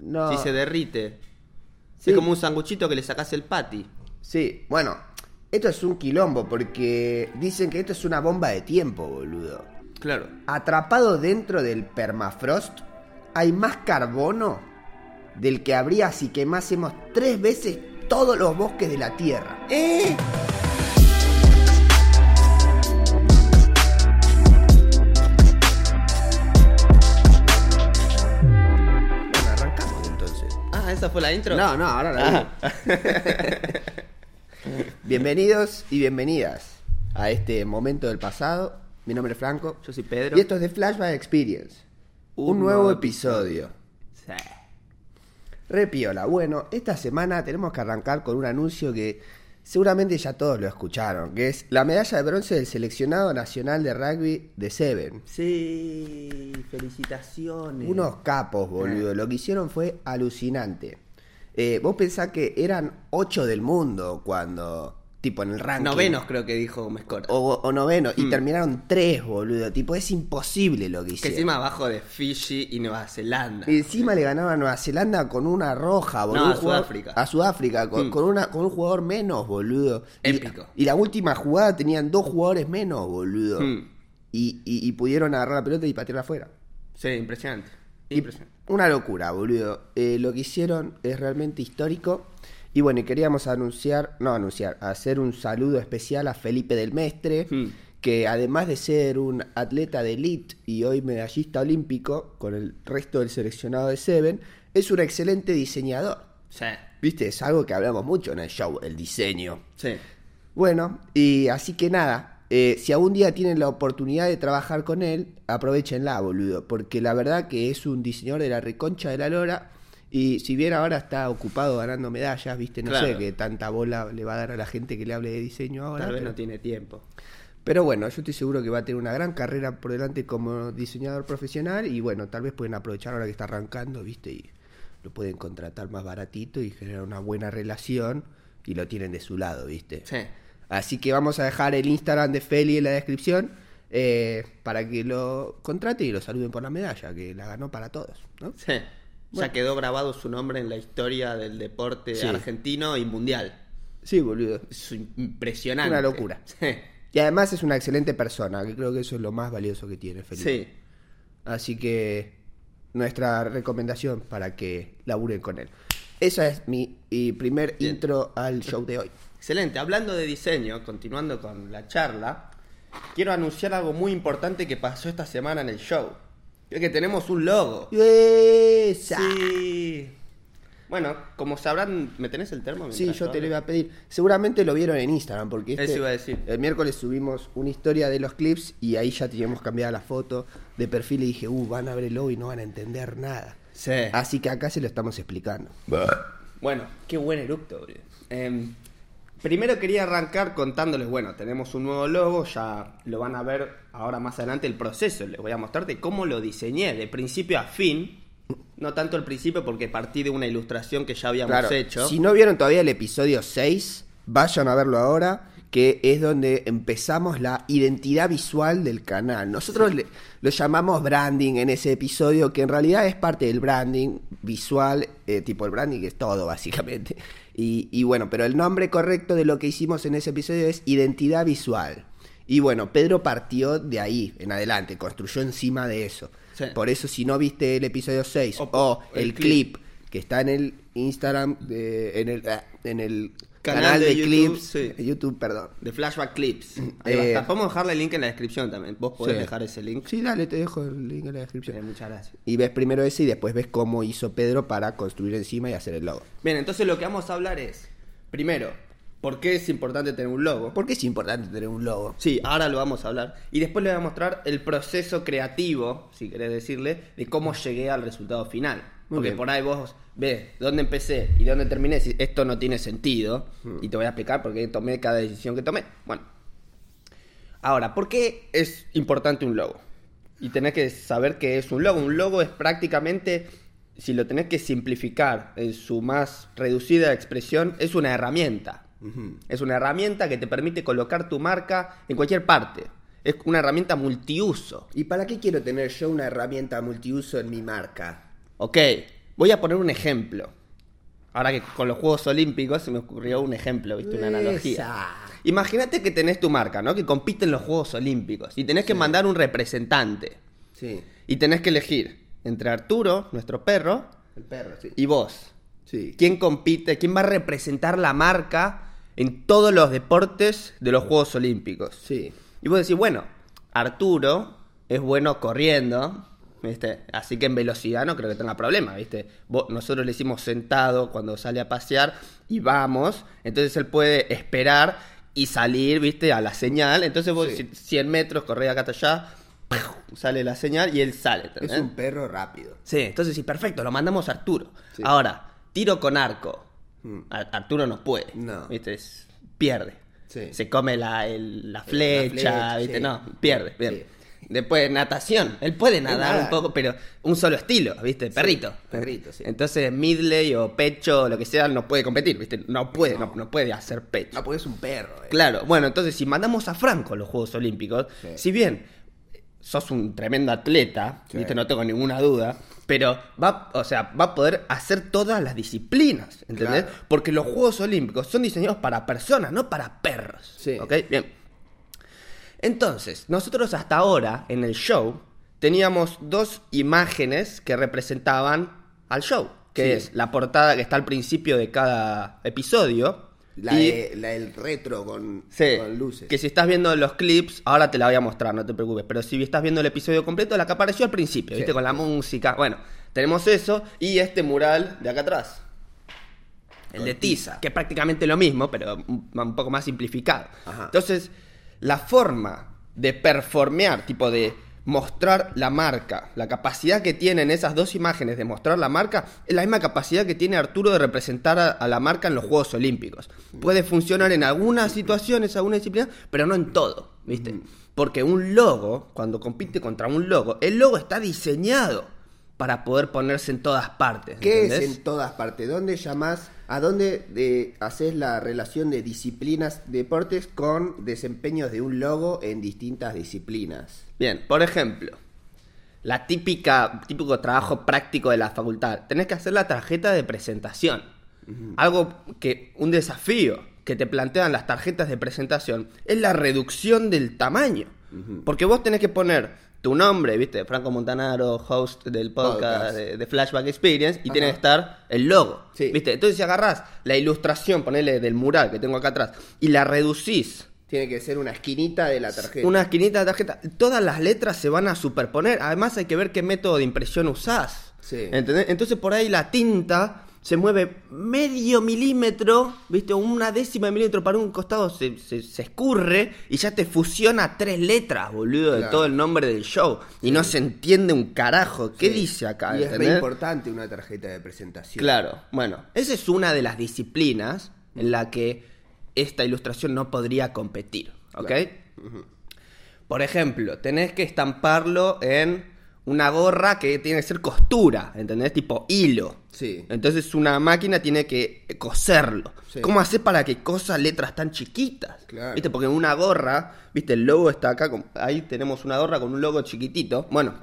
No. Si se derrite. Sí. Es como un sanguchito que le sacás el patty. Sí, bueno, esto es un quilombo porque dicen que esto es una bomba de tiempo, boludo. Claro. Atrapado dentro del permafrost, hay más carbono del que habría si quemásemos tres veces todos los bosques de la Tierra. ¡Eh! Esa fue la intro. No, no, ahora la Ah. Bienvenidos y bienvenidas a este momento del pasado. Mi nombre es Franco. Yo soy Pedro. Y esto es de Flashback Experience. Un, Un nuevo nuevo episodio. Sí. Repiola. Bueno, esta semana tenemos que arrancar con un anuncio que seguramente ya todos lo escucharon, que es la medalla de bronce del seleccionado nacional de rugby de Seven. Sí, felicitaciones. Unos capos, boludo. Lo que hicieron fue alucinante. Eh, vos pensás que eran ocho del mundo cuando, tipo en el ranking. Novenos creo que dijo Mescora. O, o noveno. Y Mm. terminaron tres, boludo. Tipo, es imposible lo que que hicieron. encima abajo de Fiji y Nueva Zelanda. Y encima le ganaban a Nueva Zelanda con una roja, boludo. No, a jugador- Sudáfrica. A Sudáfrica, con, Mm. con una, con un jugador menos, boludo. Épico. Y, la última jugada tenían dos jugadores menos, boludo. Mm. Y, y- y pudieron agarrar la pelota y patearla afuera. Sí, impresionante. Impresionante. Una locura, boludo. Eh, lo que hicieron es realmente histórico. Y bueno, y queríamos anunciar, no anunciar, hacer un saludo especial a Felipe del Mestre, Hmm. que además de ser un atleta de elite y hoy medallista olímpico con el resto del seleccionado de Seven, es un excelente diseñador. Sí. Viste, es algo que hablamos mucho en el show, el diseño. Sí. Bueno, y así que nada, eh, si algún día tienen la oportunidad de trabajar con él, aprovechenla, boludo, porque la verdad que es un diseñador de la reconcha de la lora. Y si bien ahora está ocupado ganando medallas, viste, no sé qué tanta bola le va a dar a la gente que le hable de diseño ahora. Tal vez pero, no tiene tiempo. pero bueno, yo estoy seguro que va a tener una gran carrera por delante como diseñador profesional. Y bueno, tal vez pueden aprovechar ahora que está arrancando, viste, y lo pueden contratar más baratito y generar una buena relación. Y lo tienen de su lado, viste. Sí. Así que vamos a dejar el Instagram de Feli en la descripción eh, para que lo contraten y lo saluden por la medalla, que la ganó para todos. ¿no? Sí. Ya quedó grabado su nombre en la historia del deporte Sí. argentino y mundial. Sí, boludo. Es impresionante. Una locura. Sí. Y además es una excelente persona, que creo que eso es lo más valioso que tiene Feli. Sí. Así que nuestra recomendación para que laburen con él. Esa es mi y primer Bien. intro al show de hoy. Excelente. Hablando de diseño, continuando con la charla, quiero anunciar algo muy importante que pasó esta semana en el show. Es que tenemos un logo. ¡Esa! Sí. Bueno, como sabrán, ¿me tenés el termo? Sí, yo te lo iba a pedir. Seguramente lo vieron en Instagram, porque este- Eso iba a decir. el miércoles subimos una historia de los clips y ahí ya teníamos cambiada la foto de perfil y dije, uh, van a ver el logo y no van a entender nada. Sí. Así que acá se lo estamos explicando. Bueno, qué buen eructo, boludo. Em, primero quería arrancar contándoles, bueno, tenemos un nuevo logo, ya lo van a ver ahora más adelante el proceso, les voy a mostrar de cómo lo diseñé, de principio a fin. No tanto el principio porque partí de una ilustración que ya habíamos Claro, hecho. si no vieron todavía el episodio 6, vayan a verlo ahora, que es donde empezamos la identidad visual del canal. Nosotros le- lo llamamos branding en ese episodio, que en realidad es parte del branding visual, eh, tipo el branding es todo básicamente. Y, y bueno, pero el nombre correcto de lo que hicimos en ese episodio es identidad visual. Y bueno, Pedro partió de ahí en adelante, construyó encima de eso. Sí. Por eso si no viste el episodio 6 o, O- el, el clip que está en el Instagram, de- en, el, ah, en el Canal canal, de de, YouTube, clips, sí. YouTube, perdón. De Flashback Clips. Ahí va a Eh, dejarle el link en la descripción también. Vos podés Sí. dejar ese link. Sí, dale, te dejo el link en la descripción. Eh, muchas gracias. Y ves primero ese y después ves cómo hizo Pedro para construir encima y hacer el logo. Bien, entonces lo que vamos a hablar es, primero, ¿por qué es importante tener un logo? ¿Por qué es importante tener un logo? Sí, ahora lo vamos a hablar. Y después le voy a mostrar el proceso creativo, si querés decirle, de cómo llegué al resultado final. Muy Porque bien. por ahí vos ves dónde empecé y dónde terminé, si esto no tiene sentido. Hmm. Y te voy a explicar por qué tomé cada decisión que tomé. Bueno. Ahora, ¿por qué es importante un logo? Y tenés que saber qué es un logo. Un logo es prácticamente, si lo tenés que simplificar en su más reducida expresión, es una herramienta. Es una herramienta que te permite colocar tu marca en cualquier parte. Es una herramienta multiuso. ¿Y para qué quiero tener yo una herramienta multiuso en mi marca? Ok, Voy a poner un ejemplo. Ahora que con los Juegos Olímpicos se me ocurrió un ejemplo, ¿viste? Una analogía. Imagínate que tenés tu marca, ¿no? Que compite en los Juegos Olímpicos y tenés que mandar un representante. Sí. Y tenés que elegir entre Arturo, nuestro perro, El perro, sí. y vos. Sí. ¿Quién compite? ¿Quién va a representar la marca en todos los deportes de los Juegos Olímpicos? Sí. Y vos decís, bueno, Arturo es bueno corriendo, ¿viste? Así que en velocidad no creo que tenga problema, ¿viste? Vos- nosotros le hicimos sentado cuando sale a pasear y vamos, entonces él puede esperar y salir, ¿viste? A la señal. Entonces vos Sí. decís, 100 metros, corre acá hasta allá, sale la señal y él sale. Es un perro rápido. Sí, entonces sí, perfecto, lo mandamos a Arturo. Sí. Ahora, tiro con arco. Mm. Ar- Arturo no puede. No. ¿Viste? Es- pierde. Sí. Se come la, el- la flecha, flecha, ¿viste? No, pierde. Bien. Después, natación. Él puede nadar nada. un poco, pero un solo estilo, ¿viste? Perrito. perrito, sí. Entonces, midley o pecho o lo que sea, no puede competir, ¿viste? No puede, no, no puede hacer pecho. No, porque es un perro. eh. Claro, bueno, entonces si mandamos a Franco a los Juegos Olímpicos, Sí. si bien sos un tremendo atleta. ¿viste? no tengo ninguna duda, pero va, o sea, va a poder hacer todas las disciplinas, ¿entendés? Claro. Porque los Juegos Olímpicos son diseñados para personas, no para perros. Sí. ¿Ok? Bien. Entonces, nosotros hasta ahora en el show teníamos dos imágenes que representaban al show, que Sí. es la portada que está al principio de cada episodio. La, y- de- la del retro con, Sí, con luces. que si estás viendo los clips, ahora te la voy a mostrar, no te preocupes, pero si estás viendo el episodio completo, la que apareció al principio, Sí. ¿viste? Con la música. Bueno, tenemos eso y este mural de acá atrás. El Con de Tiza, que es prácticamente lo mismo, pero un, un poco más simplificado. Ajá. Entonces, la forma de performear, tipo de mostrar la marca, la capacidad que tienen esas dos imágenes de mostrar la marca, es la misma capacidad que tiene Arturo de representar a, a la marca en los Juegos Olímpicos. Puede funcionar en algunas situaciones, algunas disciplinas, pero no en todo, ¿viste? Porque un logo, cuando compite contra un logo, el logo está diseñado para poder ponerse en todas partes. ¿Qué es en todas partes? ¿Dónde llamás? ¿A dónde de, haces la relación de disciplinas, deportes con desempeños de un logo en distintas disciplinas? Bien, por ejemplo, la típica, típico trabajo práctico de la facultad. Tenés que hacer la tarjeta de presentación. Algo que, un desafío que te plantean las tarjetas de presentación es la reducción del tamaño. Porque vos tenés que poner tu nombre, viste, Franco Montanaro, host del podcast, Podcast. De, de Flashback Experience, y Ajá. tiene que estar el logo. Sí. ¿Viste? Entonces si agarrás la ilustración, ponele del mural que tengo acá atrás, y la reducís Tiene que ser una esquinita de la tarjeta. una esquinita de tarjeta. Todas las letras se van a superponer. Además hay que ver qué método de impresión usás. Sí. ¿Entendés? Entonces por ahí la tinta se mueve medio milímetro, ¿viste? Una décima de milímetro para un costado se, se- se escurre y ya te fusiona tres letras, boludo, de todo el nombre del show. Y no se entiende un carajo. ¿Qué Sí. dice acá? Y es re importante una tarjeta de presentación. Claro, bueno, esa es una de las disciplinas en la que esta ilustración no podría competir, ¿ok? Claro. Por ejemplo, tenés que estamparlo en una gorra que tiene que ser costura, ¿entendés? Tipo hilo. Sí. Entonces una máquina tiene que coserlo. Sí. ¿Cómo hacer para que cosa letras tan chiquitas? Claro. ¿Viste? Porque en una gorra, ¿viste? El logo está acá, con- ahí tenemos una gorra con un logo chiquitito. Bueno,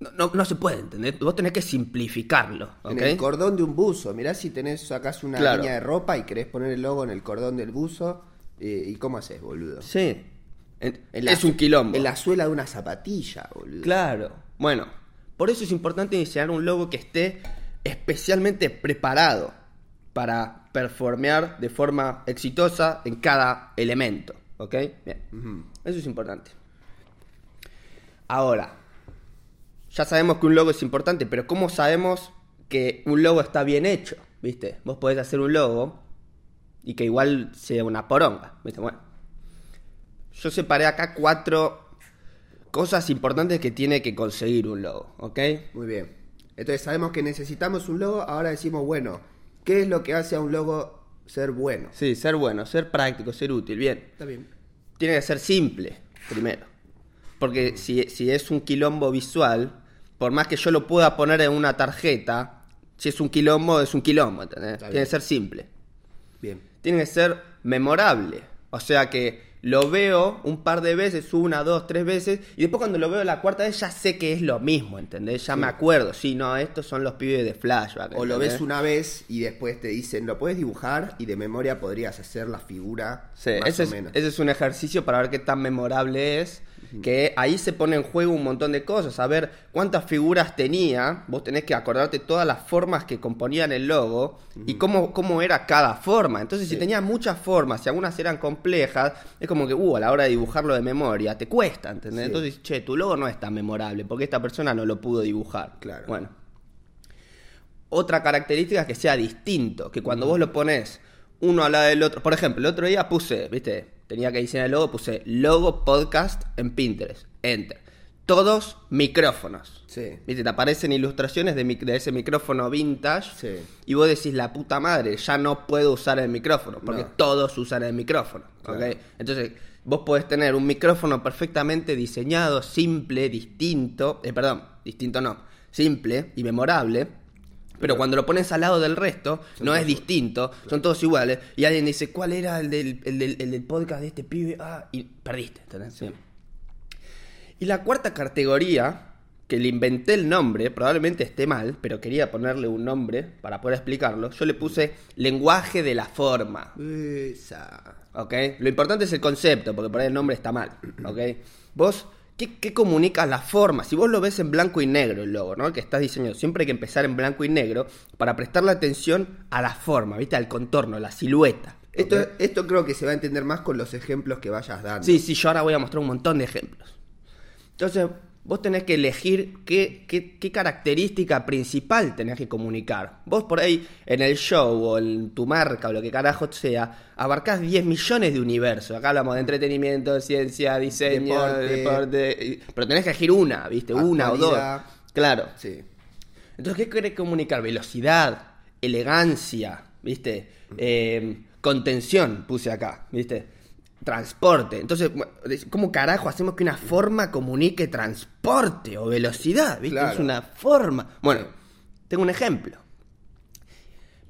no, no, no se puede, ¿entendés? Vos tenés que simplificarlo. En el cordón de un buzo. Mirá si tenés, sacás una Claro. línea de ropa y querés poner el logo en el cordón del buzo. eh, ¿Y cómo haces, boludo? Sí. En- En la es un quilombo. En la suela de una zapatilla, boludo. Claro. Bueno, por eso es importante diseñar un logo que esté especialmente preparado para performear de forma exitosa en cada elemento. ¿Ok? Bien. Eso es importante. Ahora, ya sabemos que un logo es importante, pero ¿cómo sabemos que un logo está bien hecho? ¿Viste? Vos podés hacer un logo y que igual sea una poronga. ¿Viste? Bueno. Yo separé acá cuatro cosas importantes que tiene que conseguir un logo, ¿ok? Muy bien. Entonces sabemos que necesitamos un logo. Ahora decimos, bueno, ¿qué es lo que hace a un logo ser bueno? Sí, ser bueno, ser práctico, ser útil, bien. Está bien. Tiene que ser simple, primero. Porque si, si es un quilombo visual, por más que yo lo pueda poner en una tarjeta, si es un quilombo, es un quilombo, ¿entendés? Tiene que ser simple. Bien. Tiene que ser memorable. O sea que lo veo un par de veces, una, dos, tres veces, y después cuando lo veo la cuarta vez ya sé que es lo mismo, ¿entendés? Ya me acuerdo, sí, no, estos son los pibes de flashback. O lo ves una vez y después te dicen, lo puedes dibujar y de memoria podrías hacer la figura Sí, más ese o es, menos. ese es un ejercicio para ver qué tan memorable es. Que ahí se pone en juego un montón de cosas. A ver cuántas figuras tenía. Vos tenés que acordarte todas las formas que componían el logo y cómo, cómo era cada forma. Entonces, si tenía muchas formas y algunas eran complejas, es como que, uh, a la hora de dibujarlo de memoria, te cuesta, ¿entendés? Entonces, che, tu logo no es tan memorable porque esta persona no lo pudo dibujar. Claro. Bueno. Otra característica es que sea distinto, que cuando vos lo pones uno al lado del otro, por ejemplo, el otro día puse, viste, tenía que diseñar el logo, puse logo podcast en Pinterest, enter. Todos micrófonos. Sí. Viste, te aparecen ilustraciones de, ese micrófono vintage Sí. y vos decís, la puta madre, ya no puedo usar el micrófono, porque No. todos usan el micrófono. Claro. Entonces, vos podés tener un micrófono perfectamente diseñado, simple, distinto, eh, perdón, distinto no, simple y memorable. Pero cuando lo pones al lado del resto, no es distinto, son todos iguales. Y alguien dice, ¿cuál era el del, el del- el del podcast de este pibe? Ah, y perdiste. Bien. Y la cuarta categoría, que le inventé el nombre, probablemente esté mal, pero quería ponerle un nombre para poder explicarlo. Yo le puse lenguaje de la forma. Esa. ¿Ok? Lo importante es el concepto, porque por ahí el nombre está mal. ¿Ok? Vos, ¿qué, qué comunica la forma? Si vos lo ves en blanco y negro el logo, ¿no? Que estás diseñando, siempre hay que empezar en blanco y negro para prestarle atención a la forma, ¿viste? Al contorno, la silueta. Esto, esto creo que se va a entender más con los ejemplos que vayas dando. Sí, sí, yo ahora voy a mostrar un montón de ejemplos. Entonces, vos tenés que elegir qué, qué, qué característica principal tenés que comunicar. Vos por ahí, en el show o en tu marca o lo que carajo sea, abarcás 10 millones de universos. Acá hablamos de entretenimiento, ciencia, diseño, Deporte. pero tenés que elegir una, ¿viste? Una o dos. Claro. Sí. Entonces, ¿qué querés comunicar? Velocidad, elegancia, ¿viste? Eh, contención, puse acá, ¿viste? Transporte. Entonces, ¿cómo carajo hacemos que una forma comunique transporte o velocidad? ¿Viste? Claro. Es una forma. Bueno, tengo un ejemplo.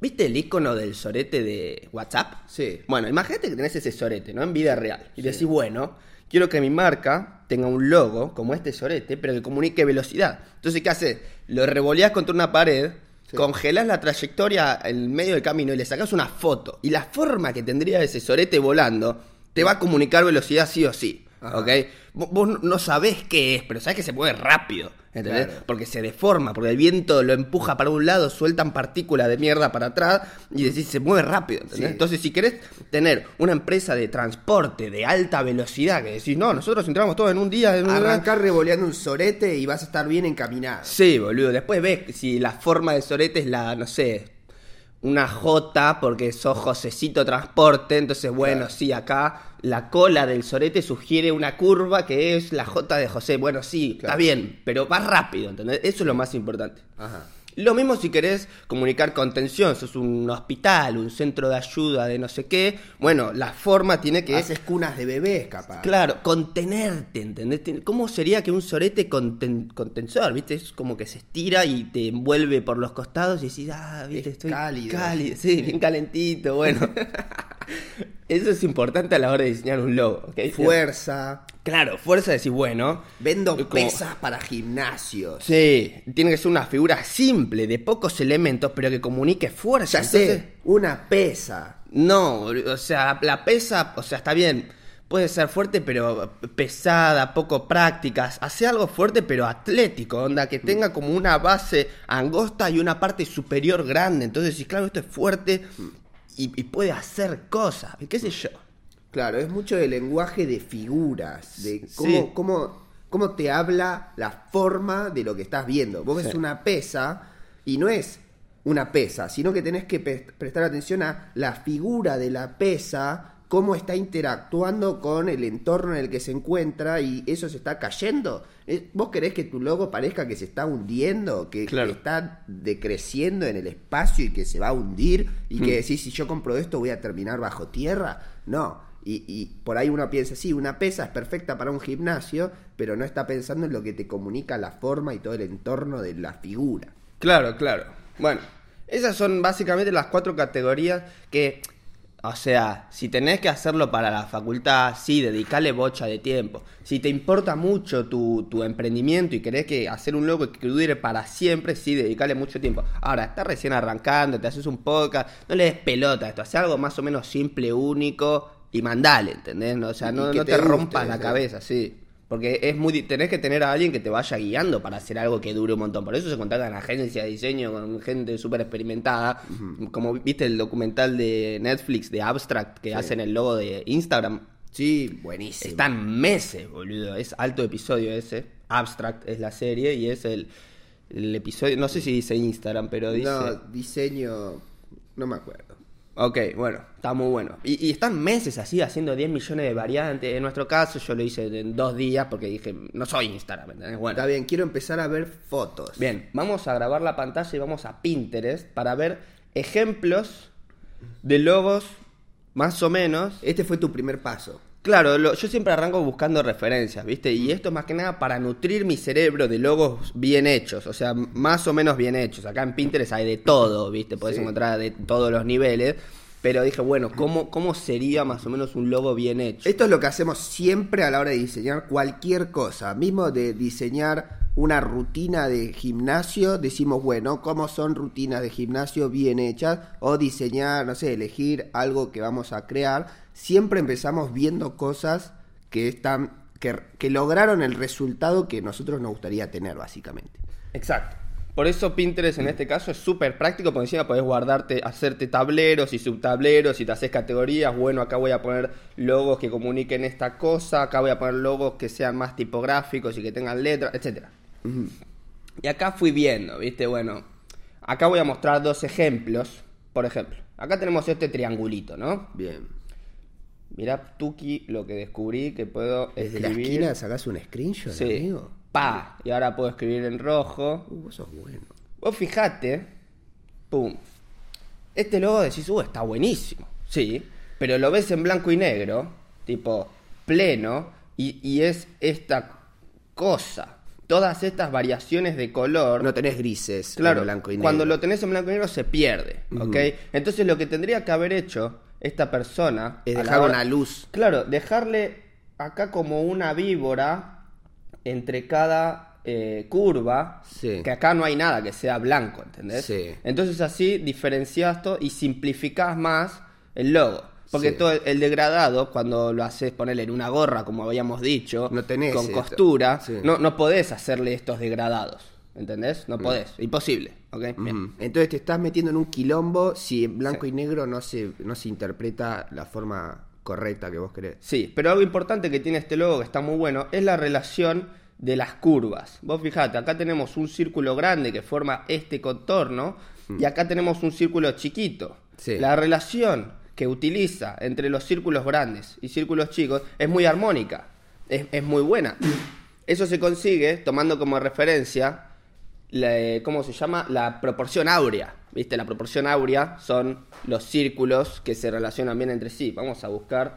¿Viste el icono del sorete de WhatsApp? Sí. Bueno, imagínate que tenés ese sorete, ¿no? En vida real. Y decís, bueno, quiero que mi marca tenga un logo como este sorete, pero que comunique velocidad. Entonces, ¿qué haces? Lo revoleás contra una pared, Sí. congelás la trayectoria en medio del camino y le sacás una foto. Y la forma que tendría ese sorete volando te va a comunicar velocidad sí o sí. Ajá. ¿Ok? Vos, vos no sabés qué es, pero sabés que se mueve rápido. ¿Entendés? Claro. Porque se deforma, porque el viento lo empuja para un lado, sueltan partículas de mierda para atrás y decís, se mueve rápido. ¿entendés? Sí. Entonces, si querés tener una empresa de transporte de alta velocidad, que decís, no, nosotros entramos todos en un día. En un Arrancar revoleando un sorete y vas a estar bien encaminado. Sí, boludo. Después ves si la forma de sorete es la, no sé, una J porque sos Josecito Transporte. Entonces, bueno, Claro. sí, acá la cola del sorete sugiere una curva que es la J de José. Bueno, sí, está bien, pero más rápido, ¿entendés? Eso es lo más importante. Ajá. Lo mismo si querés comunicar contención, sos un hospital, un centro de ayuda de no sé qué. Bueno, la forma tiene que... Haces cunas de bebés, capaz. Claro, contenerte, ¿entendés? Ten- ¿Cómo sería que un sorete conten- contensor, viste? Es como que se estira y te envuelve por los costados y decís, ah, viste, Es estoy cálido. cálido, sí, bien calentito, bueno. Eso es importante a la hora de diseñar un logo, ¿ok? Fuerza. Claro, fuerza de decir, bueno. Vendo como- pesas para gimnasios. Sí, tiene que ser una figura simple, de pocos elementos, pero que comunique fuerza. Ya sé, Entonces, una pesa. No, o sea, la pesa, o sea, está bien, puede ser fuerte, pero pesada, poco prácticas. Hace algo fuerte, pero atlético, onda, que tenga como una base angosta y una parte superior grande. Entonces, sí, claro, esto es fuerte y, y puede hacer cosas, qué sé yo. Claro, es mucho de lenguaje de figuras, de cómo, Sí. cómo, cómo te habla la forma de lo que estás viendo. Vos ves Sí. una pesa y no es una pesa, sino que tenés que prestar atención a la figura de la pesa, cómo está interactuando con el entorno en el que se encuentra y eso se está cayendo. Es- ¿Vos querés que tu logo parezca que se está hundiendo, que, Claro. que está decreciendo en el espacio y que se va a hundir y que decís, si yo compro esto voy a terminar bajo tierra? No. Y, y por ahí uno piensa, sí, una pesa es perfecta para un gimnasio, pero no está pensando en lo que te comunica la forma y todo el entorno de la figura. Claro, claro. Bueno, esas son básicamente las cuatro categorías que O sea, si tenés que hacerlo para la facultad, sí, dedicale bocha de tiempo. Si te importa mucho tu, tu emprendimiento y querés que hacer un logo que dure para siempre, sí, dedicale mucho tiempo. Ahora, estás recién arrancando, te haces un podcast, no le des pelota a esto, hace algo más o menos simple, único y mandale, ¿entendés? O sea, no, que no te rompas la cabeza, sí. Porque es muy tenés que tener a alguien que te vaya guiando para hacer algo que dure un montón. Por eso se contratan agencias de diseño con gente súper experimentada. Como viste el documental de Netflix de Abstract que hacen el logo de Instagram. Sí, buenísimo. Están meses, boludo. Es alto episodio ese. Abstract es la serie y es el, el episodio. No sé si dice Instagram, pero dice. No, diseño. No me acuerdo. Ok, bueno, está muy bueno. Y, y están meses así haciendo 10 millones de variantes. En nuestro caso, yo lo hice en dos días porque dije, no soy Instagram, ¿entendés? Bueno, Está bien, quiero empezar a ver fotos. bien, vamos a grabar la pantalla y vamos a Pinterest para ver ejemplos de logos, más o menos. Este fue tu primer paso. Claro, lo- yo siempre arranco buscando referencias, ¿viste? Y esto es más que nada para nutrir mi cerebro de logos bien hechos, o sea, más o menos bien hechos. Acá en Pinterest hay de todo, ¿viste? Podés Sí. encontrar de todos los niveles. Pero dije, bueno, ¿cómo, ¿cómo sería más o menos un logo bien hecho? Esto es lo que hacemos siempre a la hora de diseñar cualquier cosa. Mismo de diseñar una rutina de gimnasio, decimos, bueno, ¿cómo son rutinas de gimnasio bien hechas? O diseñar, no sé, elegir algo que vamos a crear. Siempre empezamos viendo cosas que están, que, que lograron el resultado que nosotros nos gustaría tener, básicamente. Exacto. Por eso Pinterest en este caso es súper práctico, porque encima podés guardarte, hacerte tableros y subtableros y te haces categorías. Bueno, acá voy a poner logos que comuniquen esta cosa, acá voy a poner logos que sean más tipográficos y que tengan letras, etcétera. Y acá fui viendo, ¿viste? Bueno, acá voy a mostrar dos ejemplos. Por ejemplo, acá tenemos este triangulito, ¿no? Bien. Mirá, Tuki, lo que descubrí que puedo Desde la escribir. esquina sacás un screenshot, sí. amigo. Pa. Y ahora puedo escribir en rojo. Uh, vos sos bueno. Vos fijate, pum. Este logo decís, uh, está buenísimo. Sí, pero lo ves en blanco y negro, tipo pleno, y, y es esta cosa. Todas estas variaciones de color. No tenés grises claro, en blanco y negro. cuando lo tenés en blanco y negro se pierde, ¿ok? Entonces lo que tendría que haber hecho esta persona. Es dejar hora- una luz. Claro, dejarle acá como una víbora entre cada eh, curva, Sí. que acá no hay nada que sea blanco, ¿entendés? Sí. Entonces así diferencias todo y simplificás más el logo. Porque Sí. todo el, degradado, cuando lo haces ponerle en una gorra, como habíamos dicho, No tenés con esto. costura, Sí. no, no podés hacerle estos degradados, ¿entendés? No podés, imposible, ¿ok? Bien. Mm. Entonces te estás metiendo en un quilombo si en blanco y negro no se, no se interpreta la forma correcta que vos querés. Sí, pero algo importante que tiene este logo que está muy bueno es la relación de las curvas. Vos fijate, acá tenemos un círculo grande que forma este contorno y acá tenemos un círculo chiquito. Sí. La relación que utiliza entre los círculos grandes y círculos chicos es muy armónica, es, es muy buena. Eso se consigue tomando como referencia, la- ¿cómo se llama? La proporción áurea. ¿Viste? La proporción áurea son los círculos que se relacionan bien entre sí. Vamos a buscar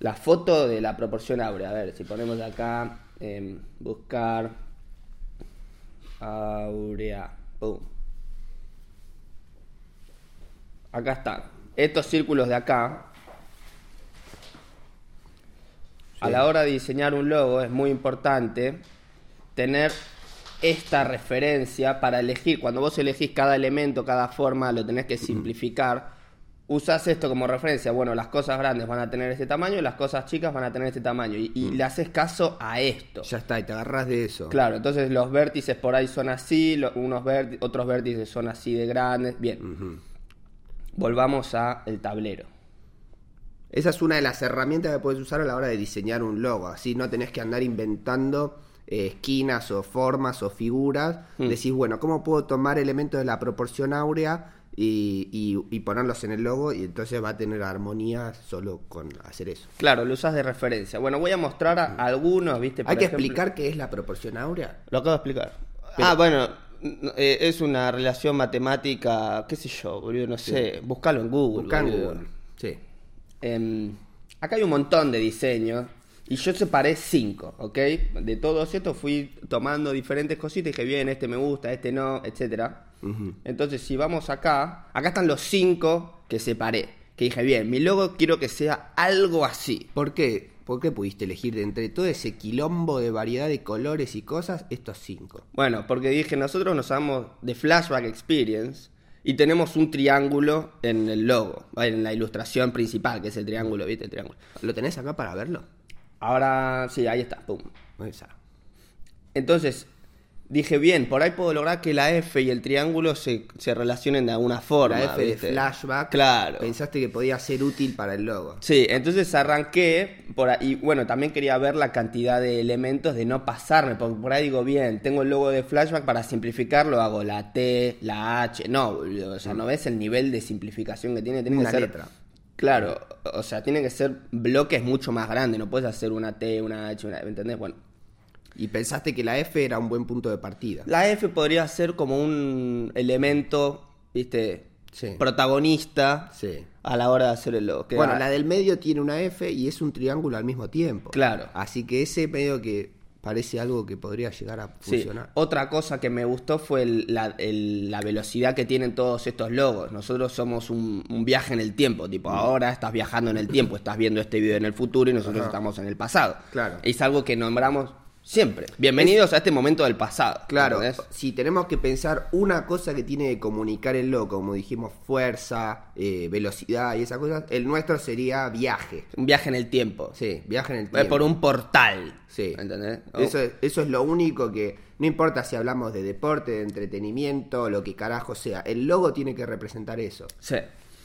la foto de la proporción áurea. A ver, si ponemos acá, em, buscar áurea. Pum. Acá están. Estos círculos de acá. A la hora de diseñar un logo es muy importante tener esta referencia para elegir. Cuando vos elegís cada elemento, cada forma, lo tenés que simplificar. Usás esto como referencia. Bueno, las cosas grandes van a tener este tamaño, las cosas chicas van a tener este tamaño. Y, y le haces caso a esto. Ya está, y te agarrás de eso. Claro, entonces los vértices por ahí son así, lo- unos vérti- otros vértices son así de grandes. Bien. Volvamos a el tablero. Esa es una de las herramientas que puedes usar a la hora de diseñar un logo. Así no tenés que andar inventando eh, esquinas o formas o figuras. Mm. Decís, bueno, ¿cómo puedo tomar elementos de la proporción áurea y, y- y ponerlos en el logo? Y entonces va a tener armonía solo con hacer eso. Claro, lo usas de referencia. Bueno, voy a mostrar a algunos, ¿viste? Por Hay que ejemplo- explicar qué es la proporción áurea. Lo acabo de explicar. Ah, bueno, eh, es una relación matemática, qué sé yo, boludo, no sé. Buscalo en Google. En. Sí. Em, acá hay un montón de diseños y yo separé cinco, ¿ok? De todos estos fui tomando diferentes cositas y dije, bien, este me gusta, este no, etcétera. Entonces, si vamos acá, acá están los cinco que separé. que dije, bien, mi logo quiero que sea algo así. ¿Por qué? ¿Por qué pudiste elegir de entre todo ese quilombo de variedad de colores y cosas estos cinco? Bueno, porque dije, nosotros nos llamamos de Flashback Experience y tenemos un triángulo en el logo, en la ilustración principal, que es el triángulo, ¿viste? El triángulo. ¿Lo tenés acá para verlo? Ahora, sí, ahí está, pum. Ahí está. Entonces, dije, bien, por ahí puedo lograr que la F y el triángulo se, se relacionen de alguna forma. La F de flashback. Claro. Pensaste que podía ser útil para el logo. Sí, entonces arranqué por ahí. Bueno, también quería ver la cantidad de elementos de no pasarme. Porque por ahí digo, bien, tengo el logo de flashback para simplificarlo, hago la T, la H. No, o sea, no ves el nivel de simplificación que tiene. Tiene Una que ser. letra. Claro, o sea, tiene que ser bloques mucho más grandes. No puedes hacer una T, una H, una. ¿Me entendés? Bueno. Y pensaste que la F era un buen punto de partida. La F podría ser como un elemento, viste, Sí. protagonista Sí. a la hora de hacer el logo. Bueno, la del medio tiene una F y es un triángulo al mismo tiempo. Claro. Así que ese medio que parece algo que podría llegar a Sí. funcionar. Otra cosa que me gustó fue el- la, el- la velocidad que tienen todos estos logos. Nosotros somos un, un viaje en el tiempo. Tipo, Mm. ahora estás viajando en el tiempo, estás viendo este video en el futuro y nosotros Ajá. estamos en el pasado. Claro. Es algo que nombramos siempre. Bienvenidos a este momento del pasado. Claro, ¿entendés? si tenemos que pensar una cosa que tiene que comunicar el logo, como dijimos, fuerza, eh, velocidad y esas cosas, el nuestro sería viaje. Un viaje en el tiempo. Sí, viaje en el Eh, tiempo. Por un portal. Sí. ¿Entendés? Eso es, eso es lo único que, no importa si hablamos de deporte, de entretenimiento, lo que carajo sea, el logo tiene que representar eso. Sí.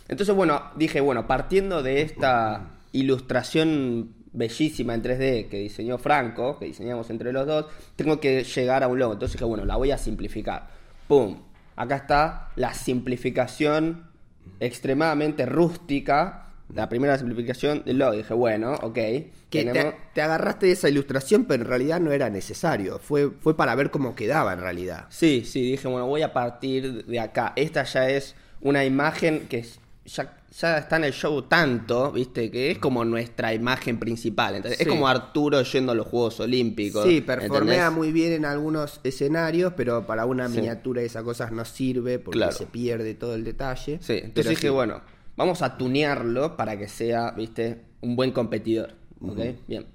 Entonces, bueno, dije, bueno, partiendo de esta ilustración bellísima en 3D que diseñó Franco, que diseñamos entre los dos, tengo que llegar a un logo. Entonces dije, bueno, la voy a simplificar. ¡Pum! Acá está la simplificación extremadamente rústica. La primera simplificación del logo. Dije, bueno, ok. Que tenemos- te, te agarraste de esa ilustración, pero en realidad no era necesario. Fue, fue para ver cómo quedaba en realidad. Sí, sí, dije, bueno, voy a partir de acá. Esta ya es una imagen que es- ya, ya está en el show tanto, ¿viste? Que es como nuestra imagen principal. ¿entendés? Es como Arturo yendo a los Juegos Olímpicos. Sí, performea ¿entendés? muy bien en algunos escenarios, pero para una Sí. miniatura y esas cosas no sirve porque Claro. se pierde todo el detalle. Sí, entonces Pero dije, sí. bueno, vamos a tunearlo para que sea, ¿viste? Un buen competidor. ¿Ok? Bien.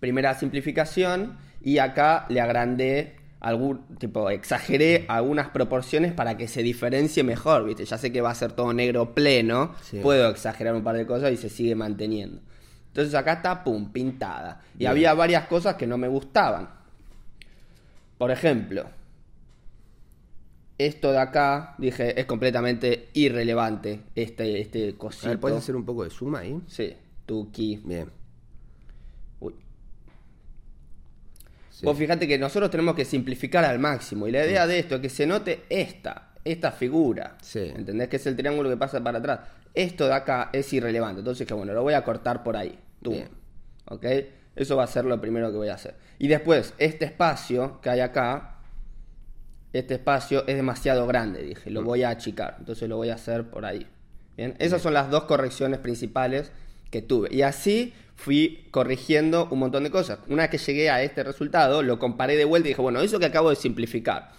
Primera simplificación y acá le agrandé algún tipo exageré algunas proporciones para que se diferencie mejor, ¿viste? Ya sé que va a ser todo negro pleno, Sí. puedo exagerar un par de cosas y se sigue manteniendo. Entonces acá está pum, pintada. Y Bien. había varias cosas que no me gustaban. Por ejemplo, esto de acá, dije, es completamente irrelevante este, este A cosito. ver, ¿puedes hacer un poco de suma ahí? Sí, Tuki. Bien. Sí. Vos fíjate que nosotros tenemos que simplificar al máximo. Y la idea de esto es que se note esta, esta figura. Sí. ¿Entendés? Que es el triángulo que pasa para atrás. Esto de acá es irrelevante. Entonces, que bueno, lo voy a cortar por ahí. Tum. Bien. ¿Ok? Eso va a ser lo primero que voy a hacer. Y después, este espacio que hay acá, este espacio es demasiado grande, dije. Mm. Lo voy a achicar. Entonces lo voy a hacer por ahí. Bien. Esas son las dos correcciones principales que tuve. Y así fui corrigiendo un montón de cosas. Una vez que llegué a este resultado, lo comparé de vuelta y dije, bueno, eso que acabo de simplificar,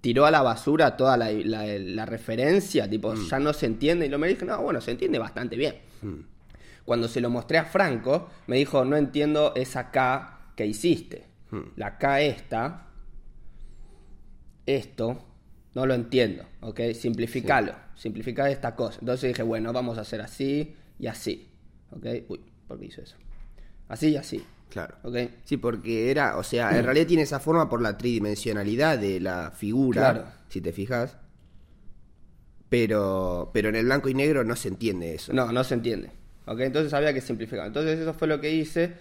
tiró a la basura toda la, la- la referencia, tipo, Mm. ya no se entiende. Y lo me dije, no, bueno, se entiende bastante bien. Cuando se lo mostré a Franco, me dijo, no entiendo esa K que hiciste. La K esta, esto, no lo entiendo, ¿ok? Simplificalo, simplificar esta cosa. Entonces dije, bueno, vamos a hacer así y así, ¿ok? Uy, ¿por qué hizo eso? Así y así, Claro. ¿ok? Sí, porque era, o sea, en realidad tiene esa forma por la tridimensionalidad de la figura, Claro. si te fijas. Pero, pero en el blanco y negro no se entiende eso. No, no se entiende. ¿Ok? Entonces había que simplificar. Entonces eso fue lo que hice.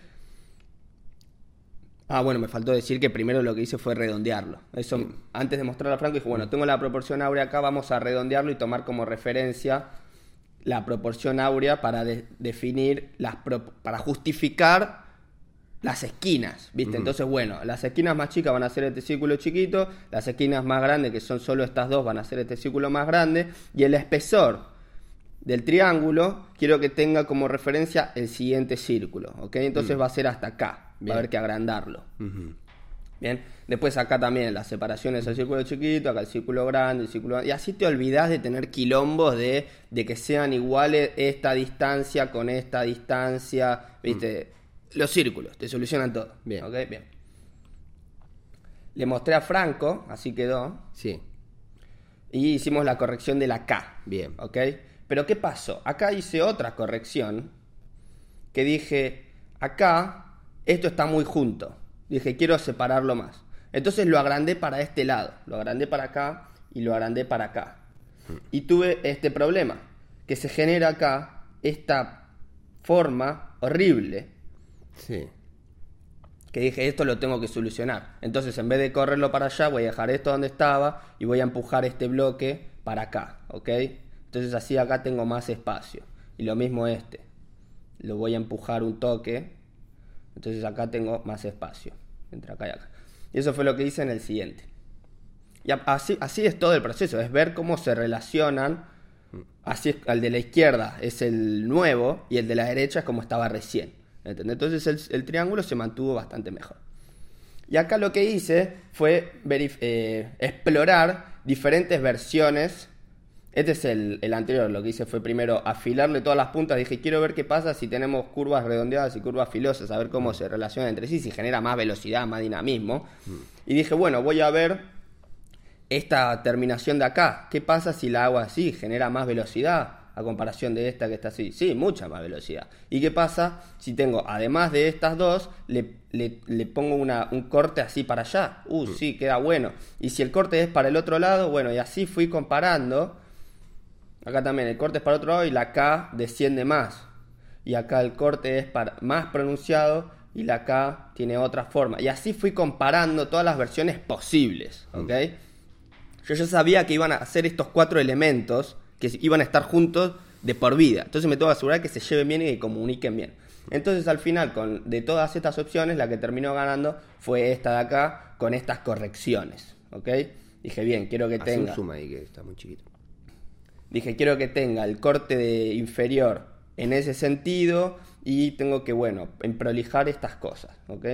Ah, bueno, me faltó decir que primero lo que hice fue redondearlo. Eso, antes de mostrarlo a Franco, dije, bueno, tengo la proporción áurea acá, vamos a redondearlo y tomar como referencia la proporción áurea para de- definir las pro- para justificar las esquinas, ¿viste? Entonces, bueno, las esquinas más chicas van a ser este círculo chiquito, las esquinas más grandes, que son solo estas dos, van a ser este círculo más grande, y el espesor del triángulo quiero que tenga como referencia el siguiente círculo, ¿ok? Entonces va a ser hasta acá, va a haber que agrandarlo. Bien, después acá también las separaciones el círculo chiquito, acá el círculo grande, el círculo grande, y así te olvidas de tener quilombos de, de que sean iguales esta distancia con esta distancia, viste, los círculos, te solucionan todo. Bien. ¿ok? Bien. Le mostré a Franco, así quedó, Sí, y hicimos la corrección de la K. Bien. ¿Ok? Pero ¿qué pasó? Acá hice otra corrección que dije, acá esto está muy junto. Dije, quiero separarlo más. Entonces lo agrandé para este lado. Lo agrandé para acá y lo agrandé para acá. Y tuve este problema, que se genera acá esta forma horrible sí. que dije, esto lo tengo que solucionar. Entonces, en vez de correrlo para allá, voy a dejar esto donde estaba y voy a empujar este bloque para acá, ¿ok? Entonces, así acá tengo más espacio. Y lo mismo este. Lo voy a empujar un toque. Entonces, acá tengo más espacio. Entre acá y acá. Y eso fue lo que hice en el siguiente. Y así, así es todo el proceso, es ver cómo se relacionan. Así es, el de la izquierda es el nuevo y el de la derecha es como estaba recién. ¿entendés? Entonces el, el triángulo se mantuvo bastante mejor. Y acá lo que hice fue eh, explorar diferentes versiones. Este es el, el anterior, lo que hice fue primero afilarle todas las puntas. Dije, quiero ver qué pasa si tenemos curvas redondeadas y curvas filosas, a ver cómo se relacionan entre sí, si genera más velocidad, más dinamismo. Y dije, bueno, voy a ver esta terminación de acá. ¿Qué pasa si la hago así? ¿Genera más velocidad a comparación de esta que está así? Sí, mucha más velocidad. ¿Y qué pasa si tengo, además de estas dos, le, le- le pongo una, un corte así para allá? Uh, sí, queda bueno. Y si el corte es para el otro lado, bueno, y así fui comparando. Acá también el corte es para otro lado y la K desciende más. Y acá el corte es para- más pronunciado y la K tiene otra forma. Y así fui comparando todas las versiones posibles. ¿ok? Yo ya sabía que iban a hacer estos cuatro elementos que iban a estar juntos de por vida. Entonces me tengo que asegurar que se lleven bien y que comuniquen bien. Entonces al final, con, de todas estas opciones, la que terminó ganando fue esta de acá con estas correcciones. ¿Ok? Dije, bien, quiero que un tenga. zoom ahí que está muy chiquito. Dije, quiero que tenga el corte de inferior en ese sentido y tengo que, bueno, en prolijar estas cosas, ¿ok?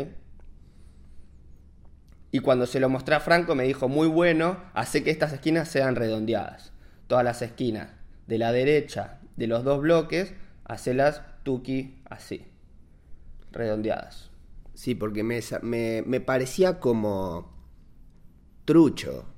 Y cuando se lo mostré a Franco me dijo, muy bueno, hace que estas esquinas sean redondeadas. Todas las esquinas de la derecha de los dos bloques, hacelas tuki así, redondeadas. Sí, porque me, me, me parecía como trucho.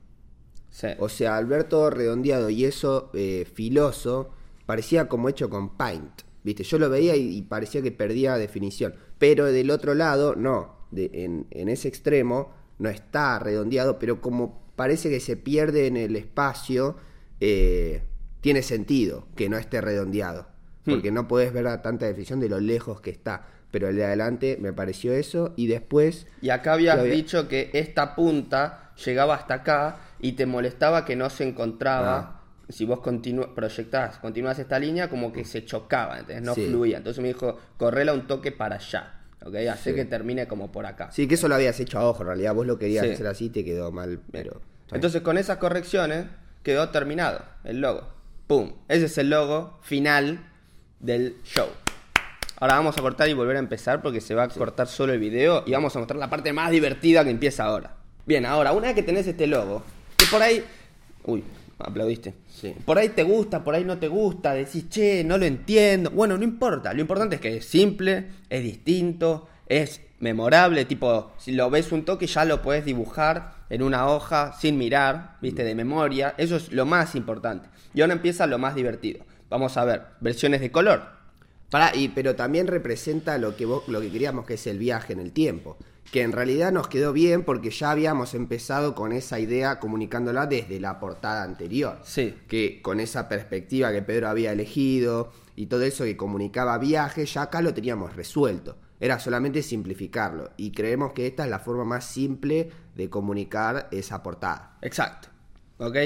Sí. O sea, al ver todo redondeado y eso eh, filoso, parecía como hecho con paint. ¿Viste? Yo lo veía y, y parecía que perdía definición. Pero del otro lado, no. De- en, en ese extremo no está redondeado, pero como parece que se pierde en el espacio, eh, tiene sentido que no esté redondeado. Porque no puedes ver a tanta definición de lo lejos que está. Pero el de adelante me pareció eso y después... Y acá habías había- dicho que esta punta llegaba hasta acá y te molestaba que no se encontraba. Ah. Si vos continu proyectás, continuás esta línea, como que se chocaba, entonces no Sí. fluía. Entonces me dijo, correla un toque para allá, ¿ok? Hace Sí. que termine como por acá. Sí, que eso lo habías hecho a ojo, en realidad vos lo querías Sí. hacer así, te quedó mal, pero... Entonces con esas correcciones quedó terminado el logo. ¡Pum! Ese es el logo final del show. Ahora vamos a cortar y volver a empezar porque se va a cortar solo el video y vamos a mostrar la parte más divertida que empieza ahora. Bien, ahora, una vez que tenés este logo, que por ahí... Uy, aplaudiste. Sí. Por ahí te gusta, por ahí no te gusta, decís, che, no lo entiendo. Bueno, no importa, lo importante es que es simple, es distinto, es memorable, tipo, si lo ves un toque ya lo puedes dibujar en una hoja sin mirar, viste, de memoria. Eso es lo más importante. Y ahora empieza lo más divertido. Vamos a ver, versiones de color. Pará, y, pero también representa lo que, vos, lo que queríamos que es el viaje en el tiempo. Que en realidad nos quedó bien porque ya habíamos empezado con esa idea comunicándola desde la portada anterior. Sí. Que con esa perspectiva que Pedro había elegido y todo eso que comunicaba viaje, ya acá lo teníamos resuelto. Era solamente simplificarlo. Y creemos que esta es la forma más simple de comunicar esa portada. Exacto. ¿Ok?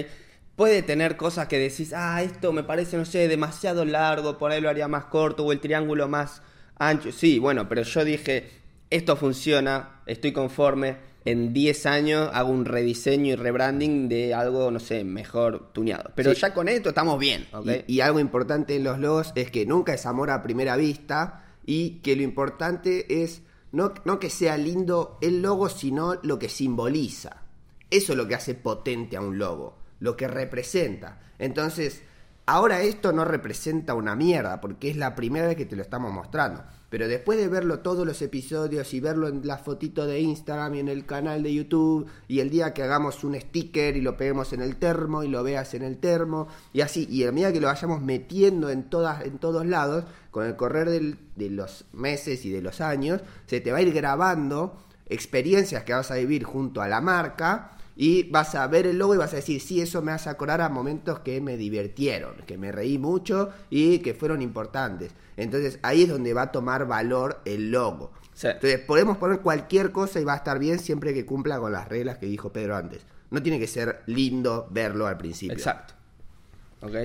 Puede tener cosas que decís, ah, esto me parece, no sé, demasiado largo, por ahí lo haría más corto o el triángulo más ancho. Sí, bueno, pero yo dije, esto funciona, estoy conforme, en 10 años hago un rediseño y rebranding de algo, no sé, mejor tuneado. Pero Sí. ya con esto estamos bien. Y, y algo importante en los logos es que nunca es amor a primera vista y que lo importante es no, no que sea lindo el logo, sino lo que simboliza. Eso es lo que hace potente a un logo, lo que representa. Entonces, ahora esto no representa una mierda, porque es la primera vez que te lo estamos mostrando. Pero después de verlo todos los episodios y verlo en la fotito de Instagram y en el canal de YouTube, y el día que hagamos un sticker y lo peguemos en el termo y lo veas en el termo, y así, y a medida que lo vayamos metiendo en, todas, en todos lados, con el correr de los meses y de los años, se te va a ir grabando experiencias que vas a vivir junto a la marca y vas a ver el logo y vas a decir, sí, eso me hace acordar a momentos que me divirtieron, que me reí mucho y que fueron importantes. Entonces ahí es donde va a tomar valor el logo. Sí. Entonces podemos poner cualquier cosa y va a estar bien siempre que cumpla con las reglas que dijo Pedro antes. No tiene que ser lindo verlo al principio. Exacto. ¿Ok?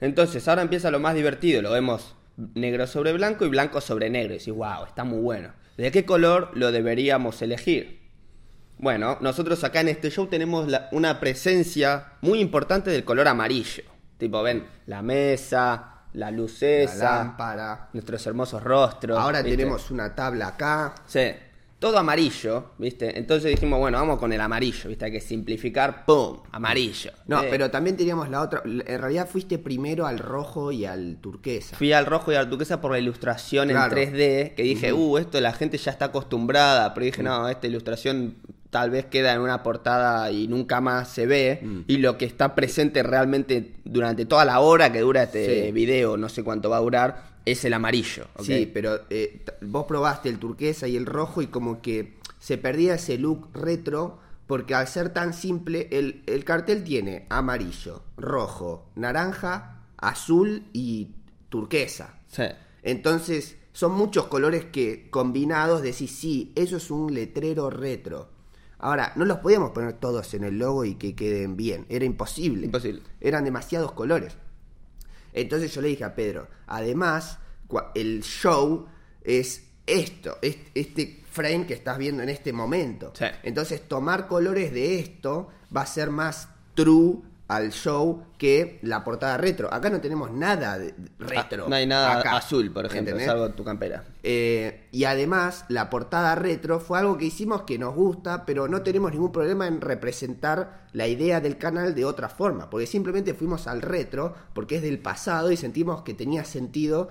Entonces, ahora empieza lo más divertido. Lo vemos negro sobre blanco y blanco sobre negro. Y decís, wow, está muy bueno. ¿De qué color lo deberíamos elegir? Bueno, nosotros acá en este show tenemos la- una presencia muy importante del color amarillo. Tipo, ven, la mesa, la luz La esa, lámpara. nuestros hermosos rostros. Ahora ¿viste? tenemos una tabla acá. Sí, todo amarillo, ¿viste? Entonces dijimos, bueno, vamos con el amarillo, ¿viste? Hay que simplificar, ¡pum! Amarillo. No, Eh, pero también teníamos la otra. En realidad fuiste primero al rojo y al turquesa. Fui al rojo y al turquesa por la ilustración Claro. en 3D, que dije, uh, esto la gente ya está acostumbrada, pero dije, no, esta ilustración tal vez queda en una portada y nunca más se ve, y lo que está presente realmente durante toda la hora que dura este Sí. video, no sé cuánto va a durar, es el amarillo. Sí, pero eh, vos probaste el turquesa y el rojo y como que se perdía ese look retro porque al ser tan simple, el, el cartel tiene amarillo, rojo, naranja, azul y turquesa. Sí. Entonces, son muchos colores que combinados decís, sí, eso es un letrero retro. Ahora, no los podíamos poner todos en el logo y que queden bien, era imposible. Imposible. Eran demasiados colores. Entonces yo le dije a Pedro, además, el show es esto, es- este frame que estás viendo en este momento. Sí. Entonces tomar colores de esto va a ser más true al show que la portada retro. Acá no tenemos nada de retro. Ah, no hay nada acá, azul, por ejemplo, ¿entendés? salvo tu campera. Eh, y además, la portada retro fue algo que hicimos que nos gusta, pero no tenemos ningún problema en representar la idea del canal de otra forma, porque simplemente fuimos al retro, porque es del pasado y sentimos que tenía sentido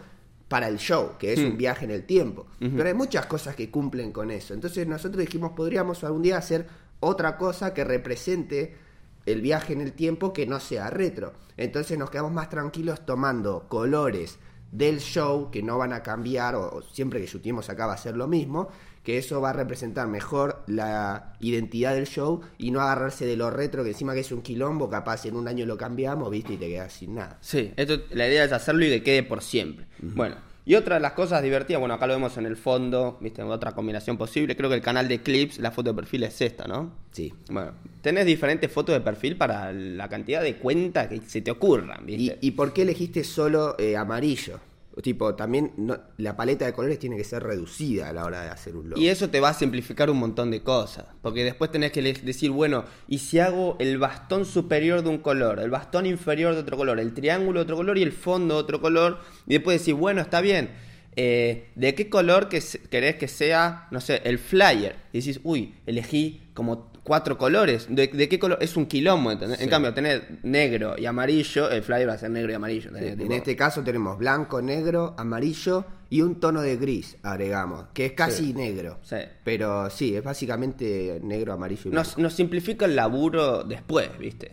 para el show, que es un viaje en el tiempo. Pero hay muchas cosas que cumplen con eso. Entonces nosotros dijimos, podríamos algún día hacer otra cosa que represente el viaje en el tiempo que no sea retro. Entonces nos quedamos más tranquilos tomando colores del show que no van a cambiar o, o siempre que shooteemos acá va a ser lo mismo, que eso va a representar mejor la identidad del show y no agarrarse de lo retro que encima que es un quilombo, capaz en un año lo cambiamos, viste, y te quedas sin nada. Sí, esto, la idea es hacerlo y que quede por siempre. Bueno, y otra de las cosas divertidas, bueno, acá lo vemos en el fondo, viste, otra combinación posible. Creo que el canal de clips, la foto de perfil es esta, ¿no? Sí. Bueno, tenés diferentes fotos de perfil para la cantidad de cuentas que se te ocurran, ¿Y, ¿viste? y por qué elegiste solo eh, amarillo? Tipo, también la paleta de colores tiene que ser reducida a la hora de hacer un logo. Y eso te va a simplificar un montón de cosas. Porque después tenés que decir, bueno, ¿y si hago el bastón superior de un color, el bastón inferior de otro color, el triángulo de otro color y el fondo de otro color? Y después decir, bueno, está bien. eh, ¿De qué color querés que sea, no sé, el flyer? Y decís, uy, elegí como cuatro colores. ¿De, de qué color? Es un quilombo, ¿entendés? En cambio, tener negro y amarillo, el flyer va a ser negro y amarillo. En este caso tenemos blanco, negro, amarillo y un tono de gris, agregamos, que es casi Sí. negro. Pero sí, es básicamente negro, amarillo y blanco. nos simplifica el laburo después, ¿viste?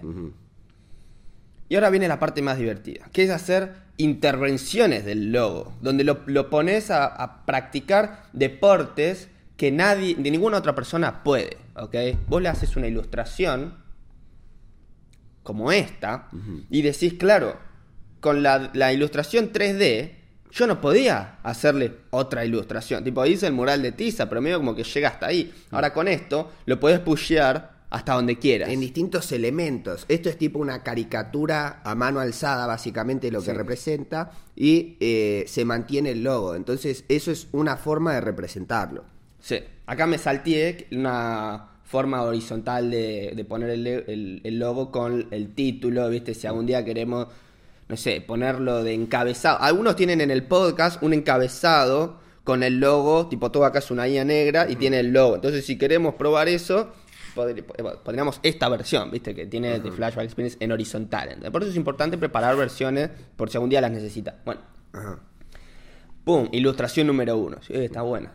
Y ahora viene la parte más divertida, que es hacer intervenciones del logo, donde lo, lo pones a, a practicar deportes que nadie, de ninguna otra persona puede, ¿ok? Vos le haces una ilustración como esta y decís, claro, con la, la ilustración 3D, yo no podía hacerle otra ilustración. Tipo, hice el mural de tiza, pero medio como que llega hasta ahí. Ahora con esto lo podés pushear hasta donde quieras. En distintos elementos. Esto es tipo una caricatura a mano alzada, básicamente lo que Sí. representa, y eh, se mantiene el logo. Entonces, eso es una forma de representarlo. Sí, acá me salteé una forma horizontal de, de poner el, el- el logo con el título, ¿viste? Si algún día queremos, no sé, ponerlo de encabezado. Algunos tienen en el podcast un encabezado con el logo, tipo todo acá es una IA negra y tiene el logo. Entonces, si queremos probar eso, podri- eh, pondríamos esta versión, ¿viste? Que tiene de Flashback Experience en horizontal. Entonces, por eso es importante preparar versiones por si algún día las necesita. Bueno, Ajá. pum, ilustración número uno. Sí, está buena.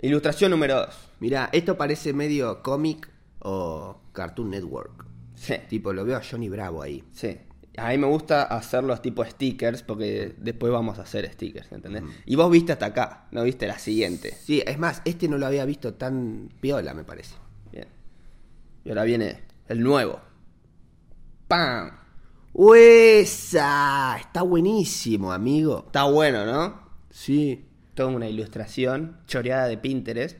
Ilustración número dos. Mirá, esto parece medio cómic o Cartoon Network. Sí. Tipo, lo veo a Johnny Bravo ahí. Sí. A mí me gusta hacerlos tipo stickers porque después vamos a hacer stickers, ¿entendés? Y vos viste hasta acá, no viste la siguiente. Sí, es más, este no lo había visto tan piola, me parece. Bien. Y ahora viene el nuevo. ¡Pam! ¡Uesa! Está buenísimo, amigo. Está bueno, ¿no? Sí. Toda una ilustración choreada de Pinterest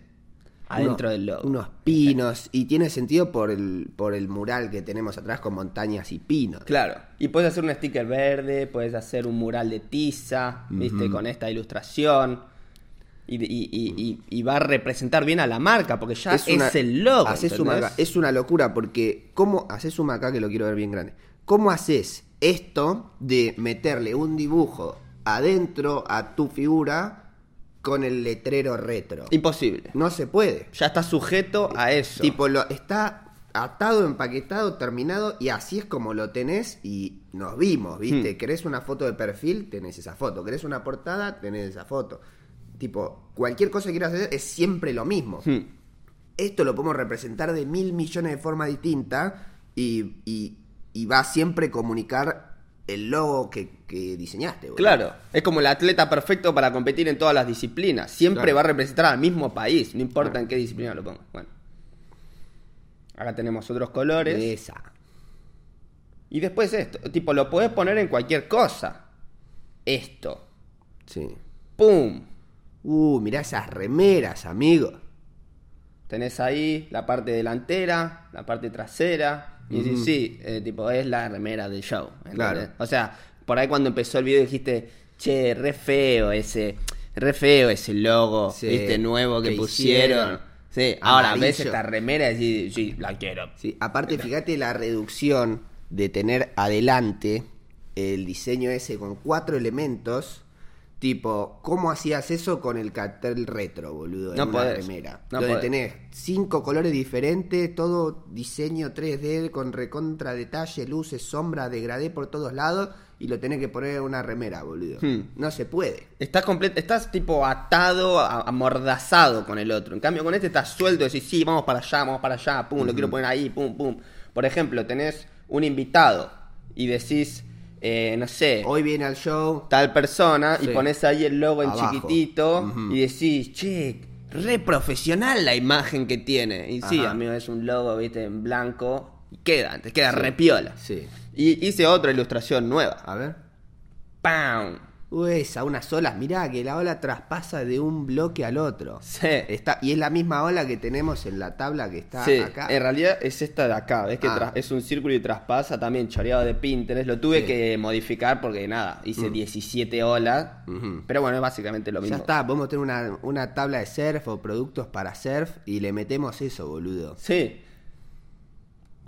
adentro Uno- del logo. Unos pinos. Y tiene sentido por el, por el mural que tenemos atrás con montañas y pinos. Claro. Y puedes hacer un sticker verde, puedes hacer un mural de tiza, ¿viste? Con esta ilustración. Y, y- y- y- va a representar bien a la marca, porque ya es, una- el logo. ¿entendés? acá. Es una locura porque ¿cómo haces suma acá que lo quiero ver bien grande? ¿Cómo haces esto de meterle un dibujo adentro a tu figura con el letrero retro? Imposible. No se puede. Ya está sujeto a eso. Tipo, lo, está atado, empaquetado, terminado y así es como lo tenés y nos vimos, ¿viste? Hmm. ¿Querés una foto de perfil? Tenés esa foto. ¿Querés una portada? Tenés esa foto. Tipo, cualquier cosa que quieras hacer es siempre lo mismo. Hmm. Esto lo podemos representar de mil millones de formas distintas y, y- y va a siempre comunicar el logo que, que diseñaste. boludo. Claro, es como el atleta perfecto para competir en todas las disciplinas. Siempre Claro. va a representar al mismo país, no importa en qué disciplina lo ponga. Bueno. Acá tenemos otros colores. Esa. Y después esto, tipo, lo podés poner en cualquier cosa. Esto. Sí. ¡Pum! Uh, mirá esas remeras, amigo. Tenés ahí la parte delantera, la parte trasera. Y sí, sí, eh, tipo, es la remera del show. ¿entendés? Claro. O sea, por ahí cuando empezó el video dijiste, che, re feo ese, re feo ese logo, Sí, viste, nuevo que, que pusieron. hicieron. Sí, ahora ves Amarillo. esta remera y decís, sí, la quiero. Sí, aparte, fíjate la reducción de tener adelante el diseño ese con cuatro elementos. Tipo, ¿cómo hacías eso con el cartel retro, boludo? En No una podés, remera. no donde podés. tenés cinco colores diferentes, todo diseño 3D con recontra detalle, luces, sombra, degradé por todos lados y lo tenés que poner en una remera, boludo. Hmm. No se puede. Estás completo, estás tipo atado, amordazado con el otro. En cambio, con este estás suelto, decís, sí, vamos para allá, vamos para allá, pum, lo quiero poner ahí, pum, pum. Por ejemplo, tenés un invitado y decís, eh, no sé, Hoy viene al show. tal persona Sí. y pones ahí el logo en Abajo. chiquitito y decís, che, re profesional la imagen que tiene. Y sí, amigo, es un logo, viste, en blanco y queda, te queda re piola. Sí. Y hice otra ilustración nueva. A ver. ¡Pam! Uy, esa, unas olas. Mirá que la ola traspasa de un bloque al otro. Sí. Está, y es la misma ola que tenemos en la tabla que está Sí, acá. en realidad es esta de acá, ves que Ah. es un círculo y traspasa también choreado de Pinterest. Lo tuve Sí. que modificar porque nada, hice 17 olas. Pero bueno, es básicamente lo mismo. Ya está, podemos tener una, una tabla de surf o productos para surf y le metemos eso, boludo. Sí.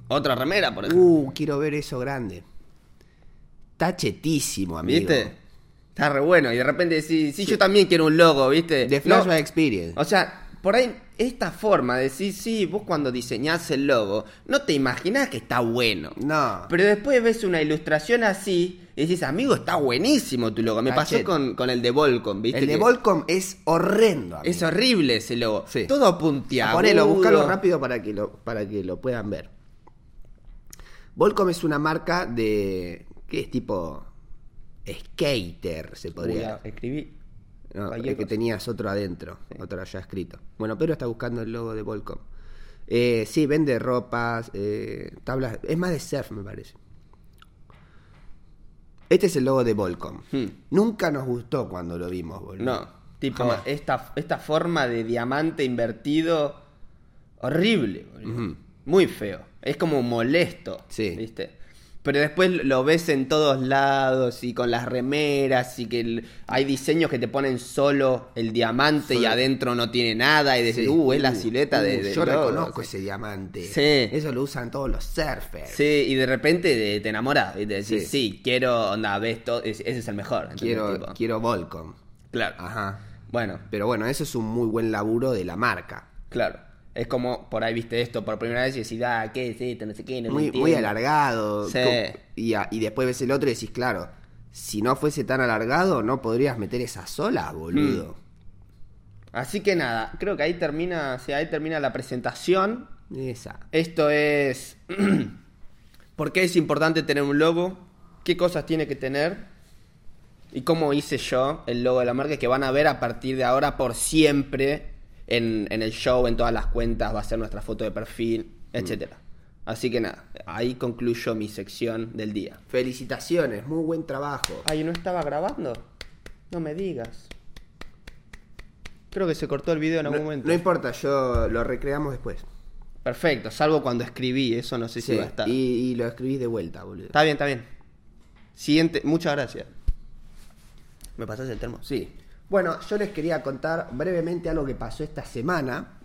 Otra remera, por ejemplo. Uh, quiero ver eso grande. Está chetísimo, amigo. ¿Viste? Está re bueno. Y de repente decís, sí, yo también quiero un logo, ¿viste? De No, Flashback Experience. O sea, por ahí, esta forma de decir, sí, vos cuando diseñás el logo, no te imaginás que está bueno. No. Pero después ves una ilustración así y decís, amigo, está buenísimo tu logo. Me pasó con, con el de Volcom, ¿viste? el de Volcom es horrendo, amigo. Es horrible ese logo. Sí. Todo puntiagudo. Ponelo, buscalo rápido para que lo, para que lo puedan ver. Volcom es una marca de. que es tipo. Skater, se Uy, podría. escribí. No, es que tenías otro adentro, otro ya escrito. Bueno, pero está buscando el logo de Volcom. Eh, sí, vende ropas, eh, tablas. Es más de surf, me parece. Este es el logo de Volcom. Hmm. Nunca nos gustó cuando lo vimos, boludo. No, tipo, Jamás. esta, esta forma de diamante invertido, horrible, boludo. Muy feo. Es como molesto, Sí. ¿viste? Pero después lo ves en todos lados y con las remeras y que el- hay diseños que te ponen solo el diamante y adentro no tiene nada y decís, Sí. uh, es la Uh, silueta de, uh, Yo logo". reconozco ese diamante. Sí. Eso lo usan todos los surfers. Sí, y de repente te, te enamoras y te decís, Sí. sí, quiero, onda, ves todo, ese es el mejor. Quiero, Tipo, quiero Volcom. Claro. Ajá. Bueno, Pero bueno, eso es un muy buen laburo de la marca. claro. Es como por ahí viste esto por primera vez y decís, ah, ¿qué es esto? No sé qué, no Muy, entiendo". muy alargado. Sí. Y, a- y después ves el otro y decís, claro, si no fuese tan alargado, no podrías meter esa sola, boludo. Así que nada, creo que ahí termina, o sea, ahí termina la presentación. Esa. Esto es por qué es importante tener un logo, qué cosas tiene que tener y cómo hice yo el logo de la marca que van a ver a partir de ahora por siempre en, en el show, en todas las cuentas, va a ser nuestra foto de perfil, etcétera. Así que nada, ahí concluyo mi sección del día. Felicitaciones, muy buen trabajo. Ay, ¿no estaba grabando? No me digas. Creo que se cortó el video en algún No, momento. no importa, yo lo recreamos después. Perfecto, salvo cuando escribí, eso no sé si va a estar. y, y lo escribís de vuelta, boludo. Está bien, está bien. Siguiente, muchas gracias. ¿Me pasas el termo? Sí. Bueno, yo les quería contar brevemente algo que pasó esta semana.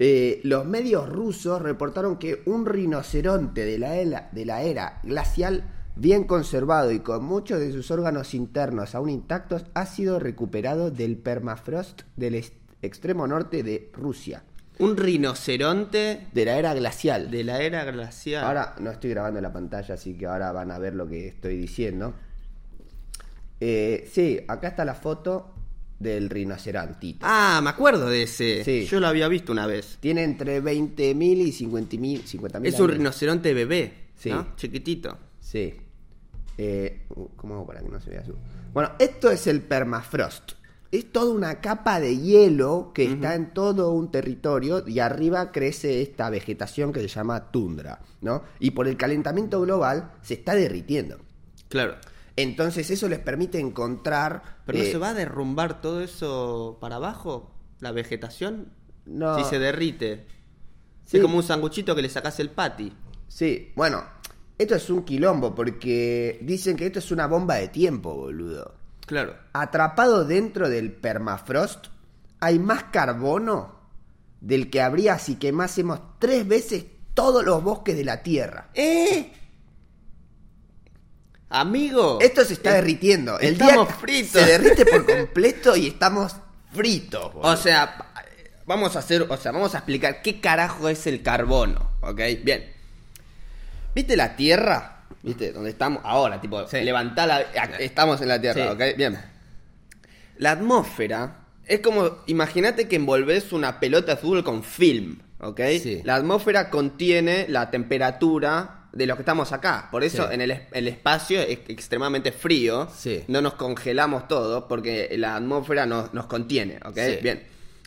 Eh, los medios rusos reportaron que un rinoceronte de la, era, de la era glacial, bien conservado y con muchos de sus órganos internos aún intactos, ha sido recuperado del permafrost del extremo norte de Rusia, Un rinoceronte de la era glacial. de la era glacial. Ahora no estoy grabando la pantalla, así que ahora van a ver lo que estoy diciendo. Eh, sí, acá está la foto del rinocerontito. Ah, me acuerdo de ese. Sí. Yo lo había visto una vez. Tiene entre 20.000 y 50.000 50 Es un rinoceronte bebé, Sí. ¿no? Chiquitito. Sí. Eh, uh, ¿Cómo hago para que no se vea azul? Bueno, esto es el permafrost. Es toda una capa de hielo que está en todo un territorio y arriba crece esta vegetación que se llama tundra, ¿no? Y por el calentamiento global se está derritiendo. Claro. Entonces eso les permite encontrar... Pero no eh, se va a derrumbar todo eso para abajo, la vegetación. No. Si se derrite. Sí. Es como un sanguchito que le sacas el patty. Sí, bueno, esto es un quilombo porque dicen que esto es una bomba de tiempo, boludo. Claro. Atrapado dentro del permafrost, hay más carbono del que habría si quemásemos tres veces todos los bosques de la Tierra. ¡Eh! Amigo. Esto se está derritiendo. El estamos día fritos. se derrite por completo y estamos fritos. boludo. O sea, vamos a hacer, o sea, vamos a explicar qué carajo es el carbono, ¿ok? Bien. ¿Viste la Tierra? ¿Viste? Donde estamos ahora, tipo, Sí. levantá la... Estamos en la Tierra, Sí. ¿ok? Bien. La atmósfera es como, imagínate que envolves una pelota azul con film, ¿ok? Sí. La atmósfera contiene la temperatura de lo que estamos acá. Por eso Sí. en el, el espacio es extremadamente frío. Sí. No nos congelamos todo porque la atmósfera nos, nos contiene, ¿ok? Sí. Bien.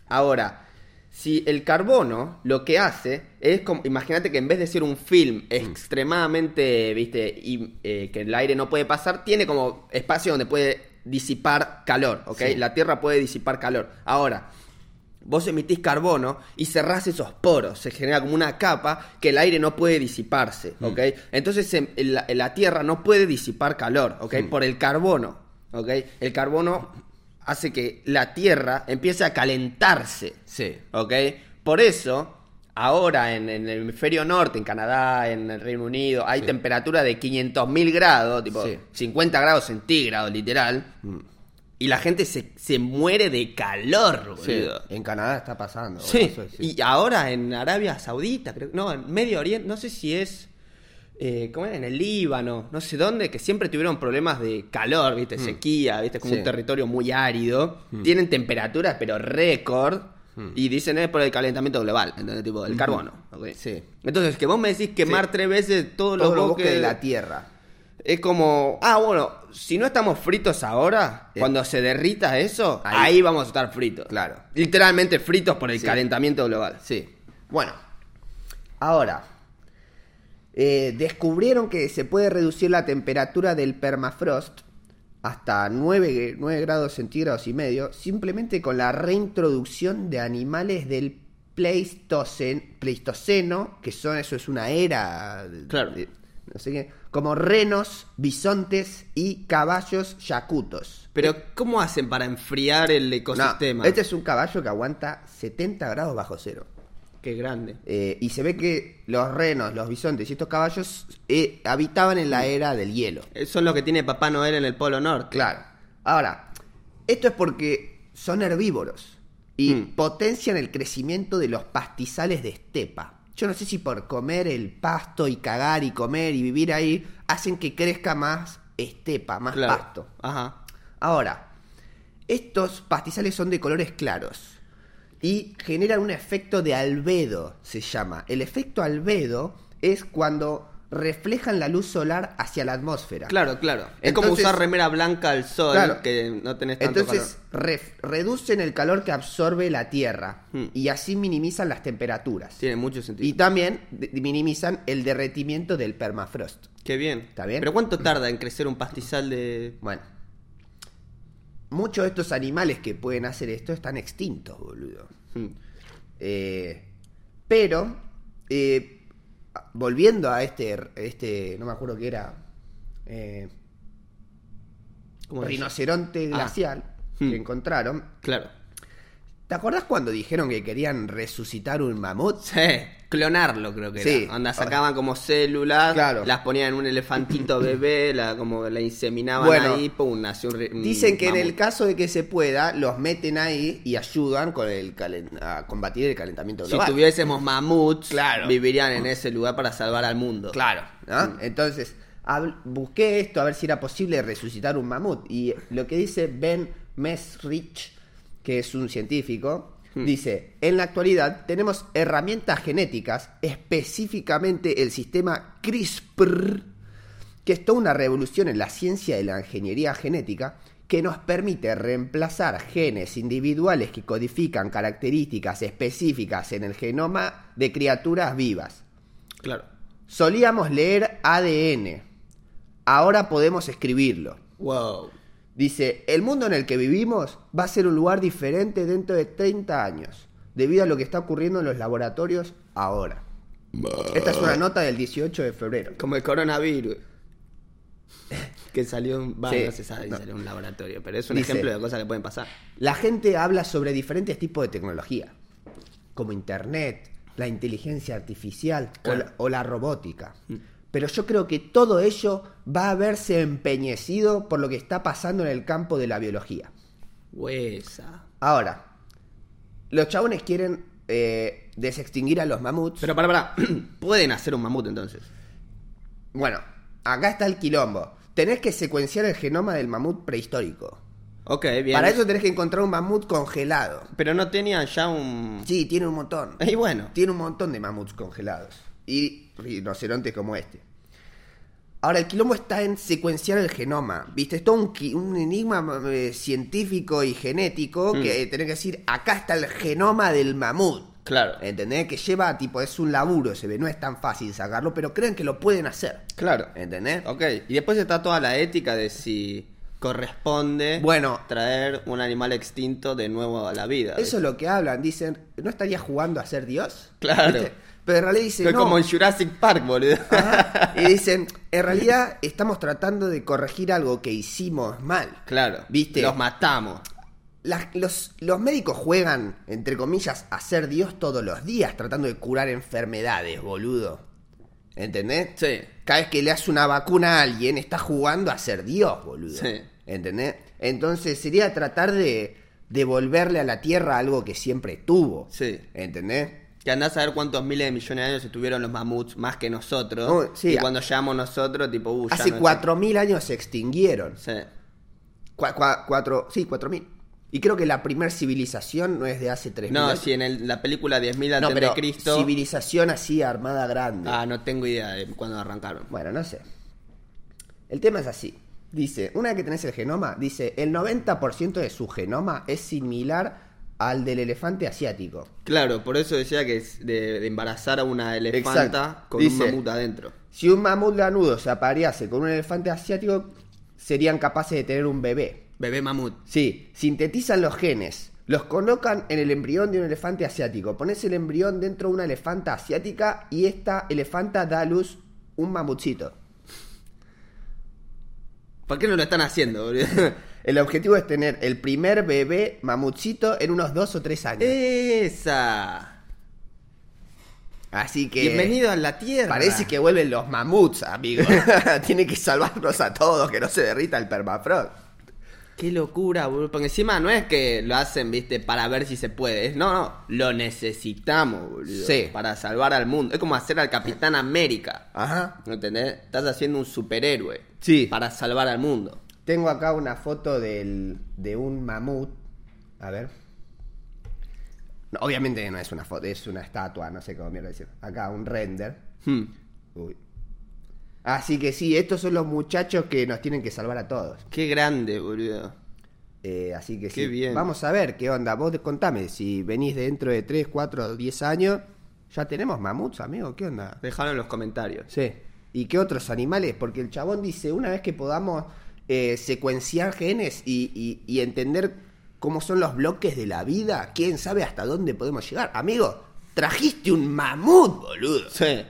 Ahora, si el carbono lo que hace es como, imagínate que en vez de ser un film extremadamente, viste, y, eh, que el aire no puede pasar, tiene como espacio donde puede disipar calor, ¿ok? La Tierra puede disipar calor. Ahora, vos emitís carbono y cerrás esos poros, se genera como una capa que el aire no puede disiparse, ¿ok? Entonces en- en la, en la Tierra no puede disipar calor, ¿ok? Por el carbono, ¿ok? El carbono hace que la Tierra empiece a calentarse, Sí. ¿ok? Por eso, ahora en, en el hemisferio norte, en Canadá, en el Reino Unido, hay temperatura de 500.000 grados, tipo Sí. 50 grados centígrados, literal. Y la gente se, se muere de calor, Sí, boludo. En Canadá está pasando. Sí, eso sí. y ahora en Arabia Saudita, creo, no, en Medio Oriente, no sé si es, eh, ¿cómo era? En el Líbano, no sé dónde, que siempre tuvieron problemas de calor, ¿viste? Sequía, ¿viste? Como Mm. Sí. Mm. un territorio muy árido. Tienen temperaturas, pero récord. Y dicen es por el calentamiento global, ¿entendés? Tipo, el carbono. ¿ok? Sí. Entonces, que vos me decís quemar Sí. tres veces todos, Todos los bosques de la Tierra. es como, ah, bueno, si no estamos fritos ahora, Eh. cuando se derrita eso, Ahí. ahí, vamos a estar fritos. Claro. Literalmente fritos por el Sí. calentamiento global. Sí. Bueno, ahora, eh, descubrieron que se puede reducir la temperatura del permafrost hasta 9, 9 grados centígrados y medio simplemente con la reintroducción de animales del Pleistocen- Pleistoceno, que son, eso es una era, Claro. de- como renos, bisontes y caballos yacutos. Pero, ¿cómo hacen para enfriar el No, ecosistema? este es un caballo que aguanta 70 grados bajo cero. Qué grande. Eh, y se ve que los renos, los bisontes y estos caballos eh, habitaban en la era del hielo. Eh, Son los que tiene Papá Noel en el Polo Norte. Claro. Ahora, esto es porque son herbívoros y Mm. potencian el crecimiento de los pastizales de estepa. Yo no sé si por comer el pasto y cagar y comer y vivir ahí hacen que crezca más estepa, más Claro. pasto. Ajá. Ahora, estos pastizales son de colores claros y generan un efecto de albedo, se llama. El efecto albedo es cuando reflejan la luz solar hacia la atmósfera. Claro, claro. es como usar remera blanca al sol, Claro. que no tenés tanto Entonces ref- reducen el calor que absorbe la Tierra Hmm. y así minimizan las temperaturas. calor. Tiene mucho sentido. Y también minimizan el derretimiento del permafrost. Qué bien. ¿Está bien? Pero ¿cuánto tarda en crecer un pastizal de...? Bueno, muchos de estos animales que pueden hacer esto están extintos, boludo. Hmm. Eh, pero, eh, volviendo a este, este, no me acuerdo qué era, eh, ¿Cómo es? rinoceronte Ah. glacial Hmm. que encontraron. Claro. ¿Te acordás cuando dijeron que querían resucitar un mamut? Sí, clonarlo creo que Sí. era. Onda, sacaban como células, Claro. las ponían en un elefantito bebé, la, como la inseminaban Bueno, ahí, pum, nació un, un Dicen que en el caso de que se pueda, los meten ahí y ayudan con el a combatir el calentamiento Si global. tuviésemos mamuts, Claro. vivirían en ese lugar para salvar al mundo. Claro, ¿no? Entonces, busqué esto a ver si era posible resucitar un mamut. Y lo que dice Ben Mesrich, que es un científico, dice, en la actualidad tenemos herramientas genéticas, específicamente el sistema CRISPR, que es toda una revolución en la ciencia de la ingeniería genética, que nos permite reemplazar genes individuales que codifican características específicas en el genoma de criaturas vivas. Claro. Solíamos leer ADN. Ahora podemos escribirlo. Wow. Dice, el mundo en el que vivimos va a ser un lugar diferente dentro de 30 años, debido a lo que está ocurriendo en los laboratorios ahora. Esta es una nota del 18 de febrero. Como el coronavirus. que salió, un- Sí. no se sabe si No. salió en un laboratorio, pero es un Dice- ejemplo de cosas que pueden pasar. La gente habla sobre diferentes tipos de tecnología, como Internet, la inteligencia artificial o, la, o la robótica. Pero yo creo que todo ello va a verse empeñecido por lo que está pasando en el campo de la biología. Huesa. Ahora, los chabones quieren eh, desextinguir a los mamuts. Pero para, para, pueden hacer un mamut entonces. Bueno, acá está el quilombo. Tenés que secuenciar el genoma del mamut prehistórico. Ok, bien. Para eso tenés que encontrar un mamut congelado. Pero no tenían ya un... Sí, tiene un montón. Y bueno. Tiene un montón de mamuts congelados. Y rinocerontes como este. Ahora, el quilombo está en secuenciar el genoma. ¿Viste? Es todo un, un enigma eh, científico y genético Mm. que tenés que decir, acá está el genoma del mamut. Claro. ¿Entendés? Que lleva, tipo, es un laburo, se ve, no es tan fácil sacarlo, pero creen que lo pueden hacer. Claro. ¿Entendés? Ok, y después está toda la ética de si corresponde Bueno. traer un animal extinto de nuevo a la vida. Eso es lo que hablan, dicen, ¿no estaría jugando a ser Dios? Claro. ¿Viste? Pero en realidad dicen, Fue no. como en Jurassic Park, boludo. Ajá. Y dicen, en realidad estamos tratando de corregir algo que hicimos mal. claro. ¿Viste? Los matamos. Las- los, los médicos juegan, entre comillas, a ser Dios todos los días, tratando de curar enfermedades, boludo. ¿Entendés? Sí. Cada vez que le hace una vacuna a alguien, está jugando a ser Dios, boludo. Sí. ¿Entendés? Entonces sería tratar de devolverle a la Tierra algo que siempre tuvo. Sí. ¿Entendés? Que andás a ver cuántos miles de millones de años estuvieron los mamuts más que nosotros. Oh, sí. y cuando llegamos nosotros, tipo, uh, Hace no es- 4.000 años se extinguieron. Sí. Cua- cua- cuatro, sí, 4.000. Y creo que la primera civilización no es de hace 3.000 No, si en el- la película 10.000 No, antes de pero Cristo. civilización así, armada grande. Ah, no tengo idea de cuándo arrancaron. Bueno, no sé. El tema es así. Dice, una vez que tenés el genoma, dice, el 90% de su genoma es similar al del elefante asiático. Claro, por eso decía que es de, de embarazar a una elefanta Exacto. con Dice- un mamut adentro. Si un mamut lanudo se aparease con un elefante asiático, serían capaces de tener un bebé. Bebé mamut. Sí, sintetizan los genes, los colocan en el embrión de un elefante asiático. Pones el embrión dentro de una elefanta asiática y esta elefanta da a luz un mamutcito. ¿Por qué no lo están haciendo, boludo? El objetivo es tener el primer bebé mamutcito en unos dos o tres años. Esa. Así que. Bienvenido a la Tierra. Parece que vuelven los mamuts, amigo. Tiene que salvarnos a todos, que no se derrita el permafrost. Qué locura, boludo. Porque encima no es que lo hacen, viste, para ver si se puede. No, no, lo necesitamos, boludo. Sí. Para salvar al mundo. Es como hacer al Capitán América. Ajá. ¿No entendés? Estás haciendo un superhéroe. Sí. Para salvar al mundo. Tengo acá una foto del, de un mamut. A ver. No, obviamente no es una foto, es una estatua, no sé cómo mierda decir. Acá, un render. Hmm. Uy. Así que sí, estos son los muchachos que nos tienen que salvar a todos. Qué grande, boludo. Eh, así que Qué sí. bien. Vamos a ver qué onda. Vos contame, si venís dentro de 3, 4, 10 años, ya tenemos mamuts, amigo. ¿Qué onda? Dejalo en los comentarios. Sí. ¿Y qué otros animales? Porque el chabón dice, una vez que podamos eh, secuenciar genes y, y- y entender cómo son los bloques de la vida, quién sabe hasta dónde podemos llegar. Amigo, trajiste un mamut, boludo. Sí.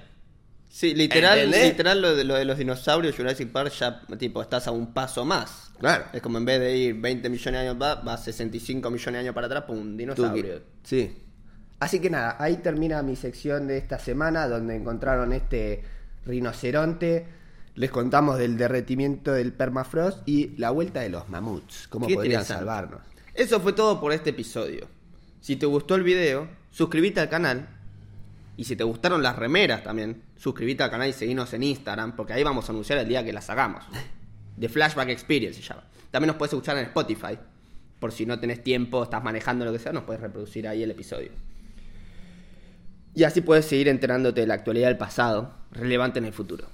Sí, literal, ¿Entendés? literal lo de, lo de los dinosaurios, Jurassic Park, ya tipo estás a un paso más. Claro. Es como en vez de ir 20 millones de años va, va 65 millones de años para atrás, un dinosaurio. Sí. Así que nada, ahí termina mi sección de esta semana donde encontraron este rinoceronte. Les contamos del derretimiento del permafrost y la vuelta de los mamuts. ¿Cómo Qué podrían salvarnos? Eso fue todo por este episodio. Si te gustó el video, suscríbete al canal. Y si te gustaron las remeras también, suscríbete al canal y seguinos en Instagram, porque ahí vamos a anunciar el día que las hagamos. The Flashback Experience se llama. También nos puedes escuchar en Spotify. Por si no tenés tiempo, estás manejando lo que sea, nos puedes reproducir ahí el episodio. Y así puedes seguir enterándote de la actualidad del pasado, relevante en el futuro.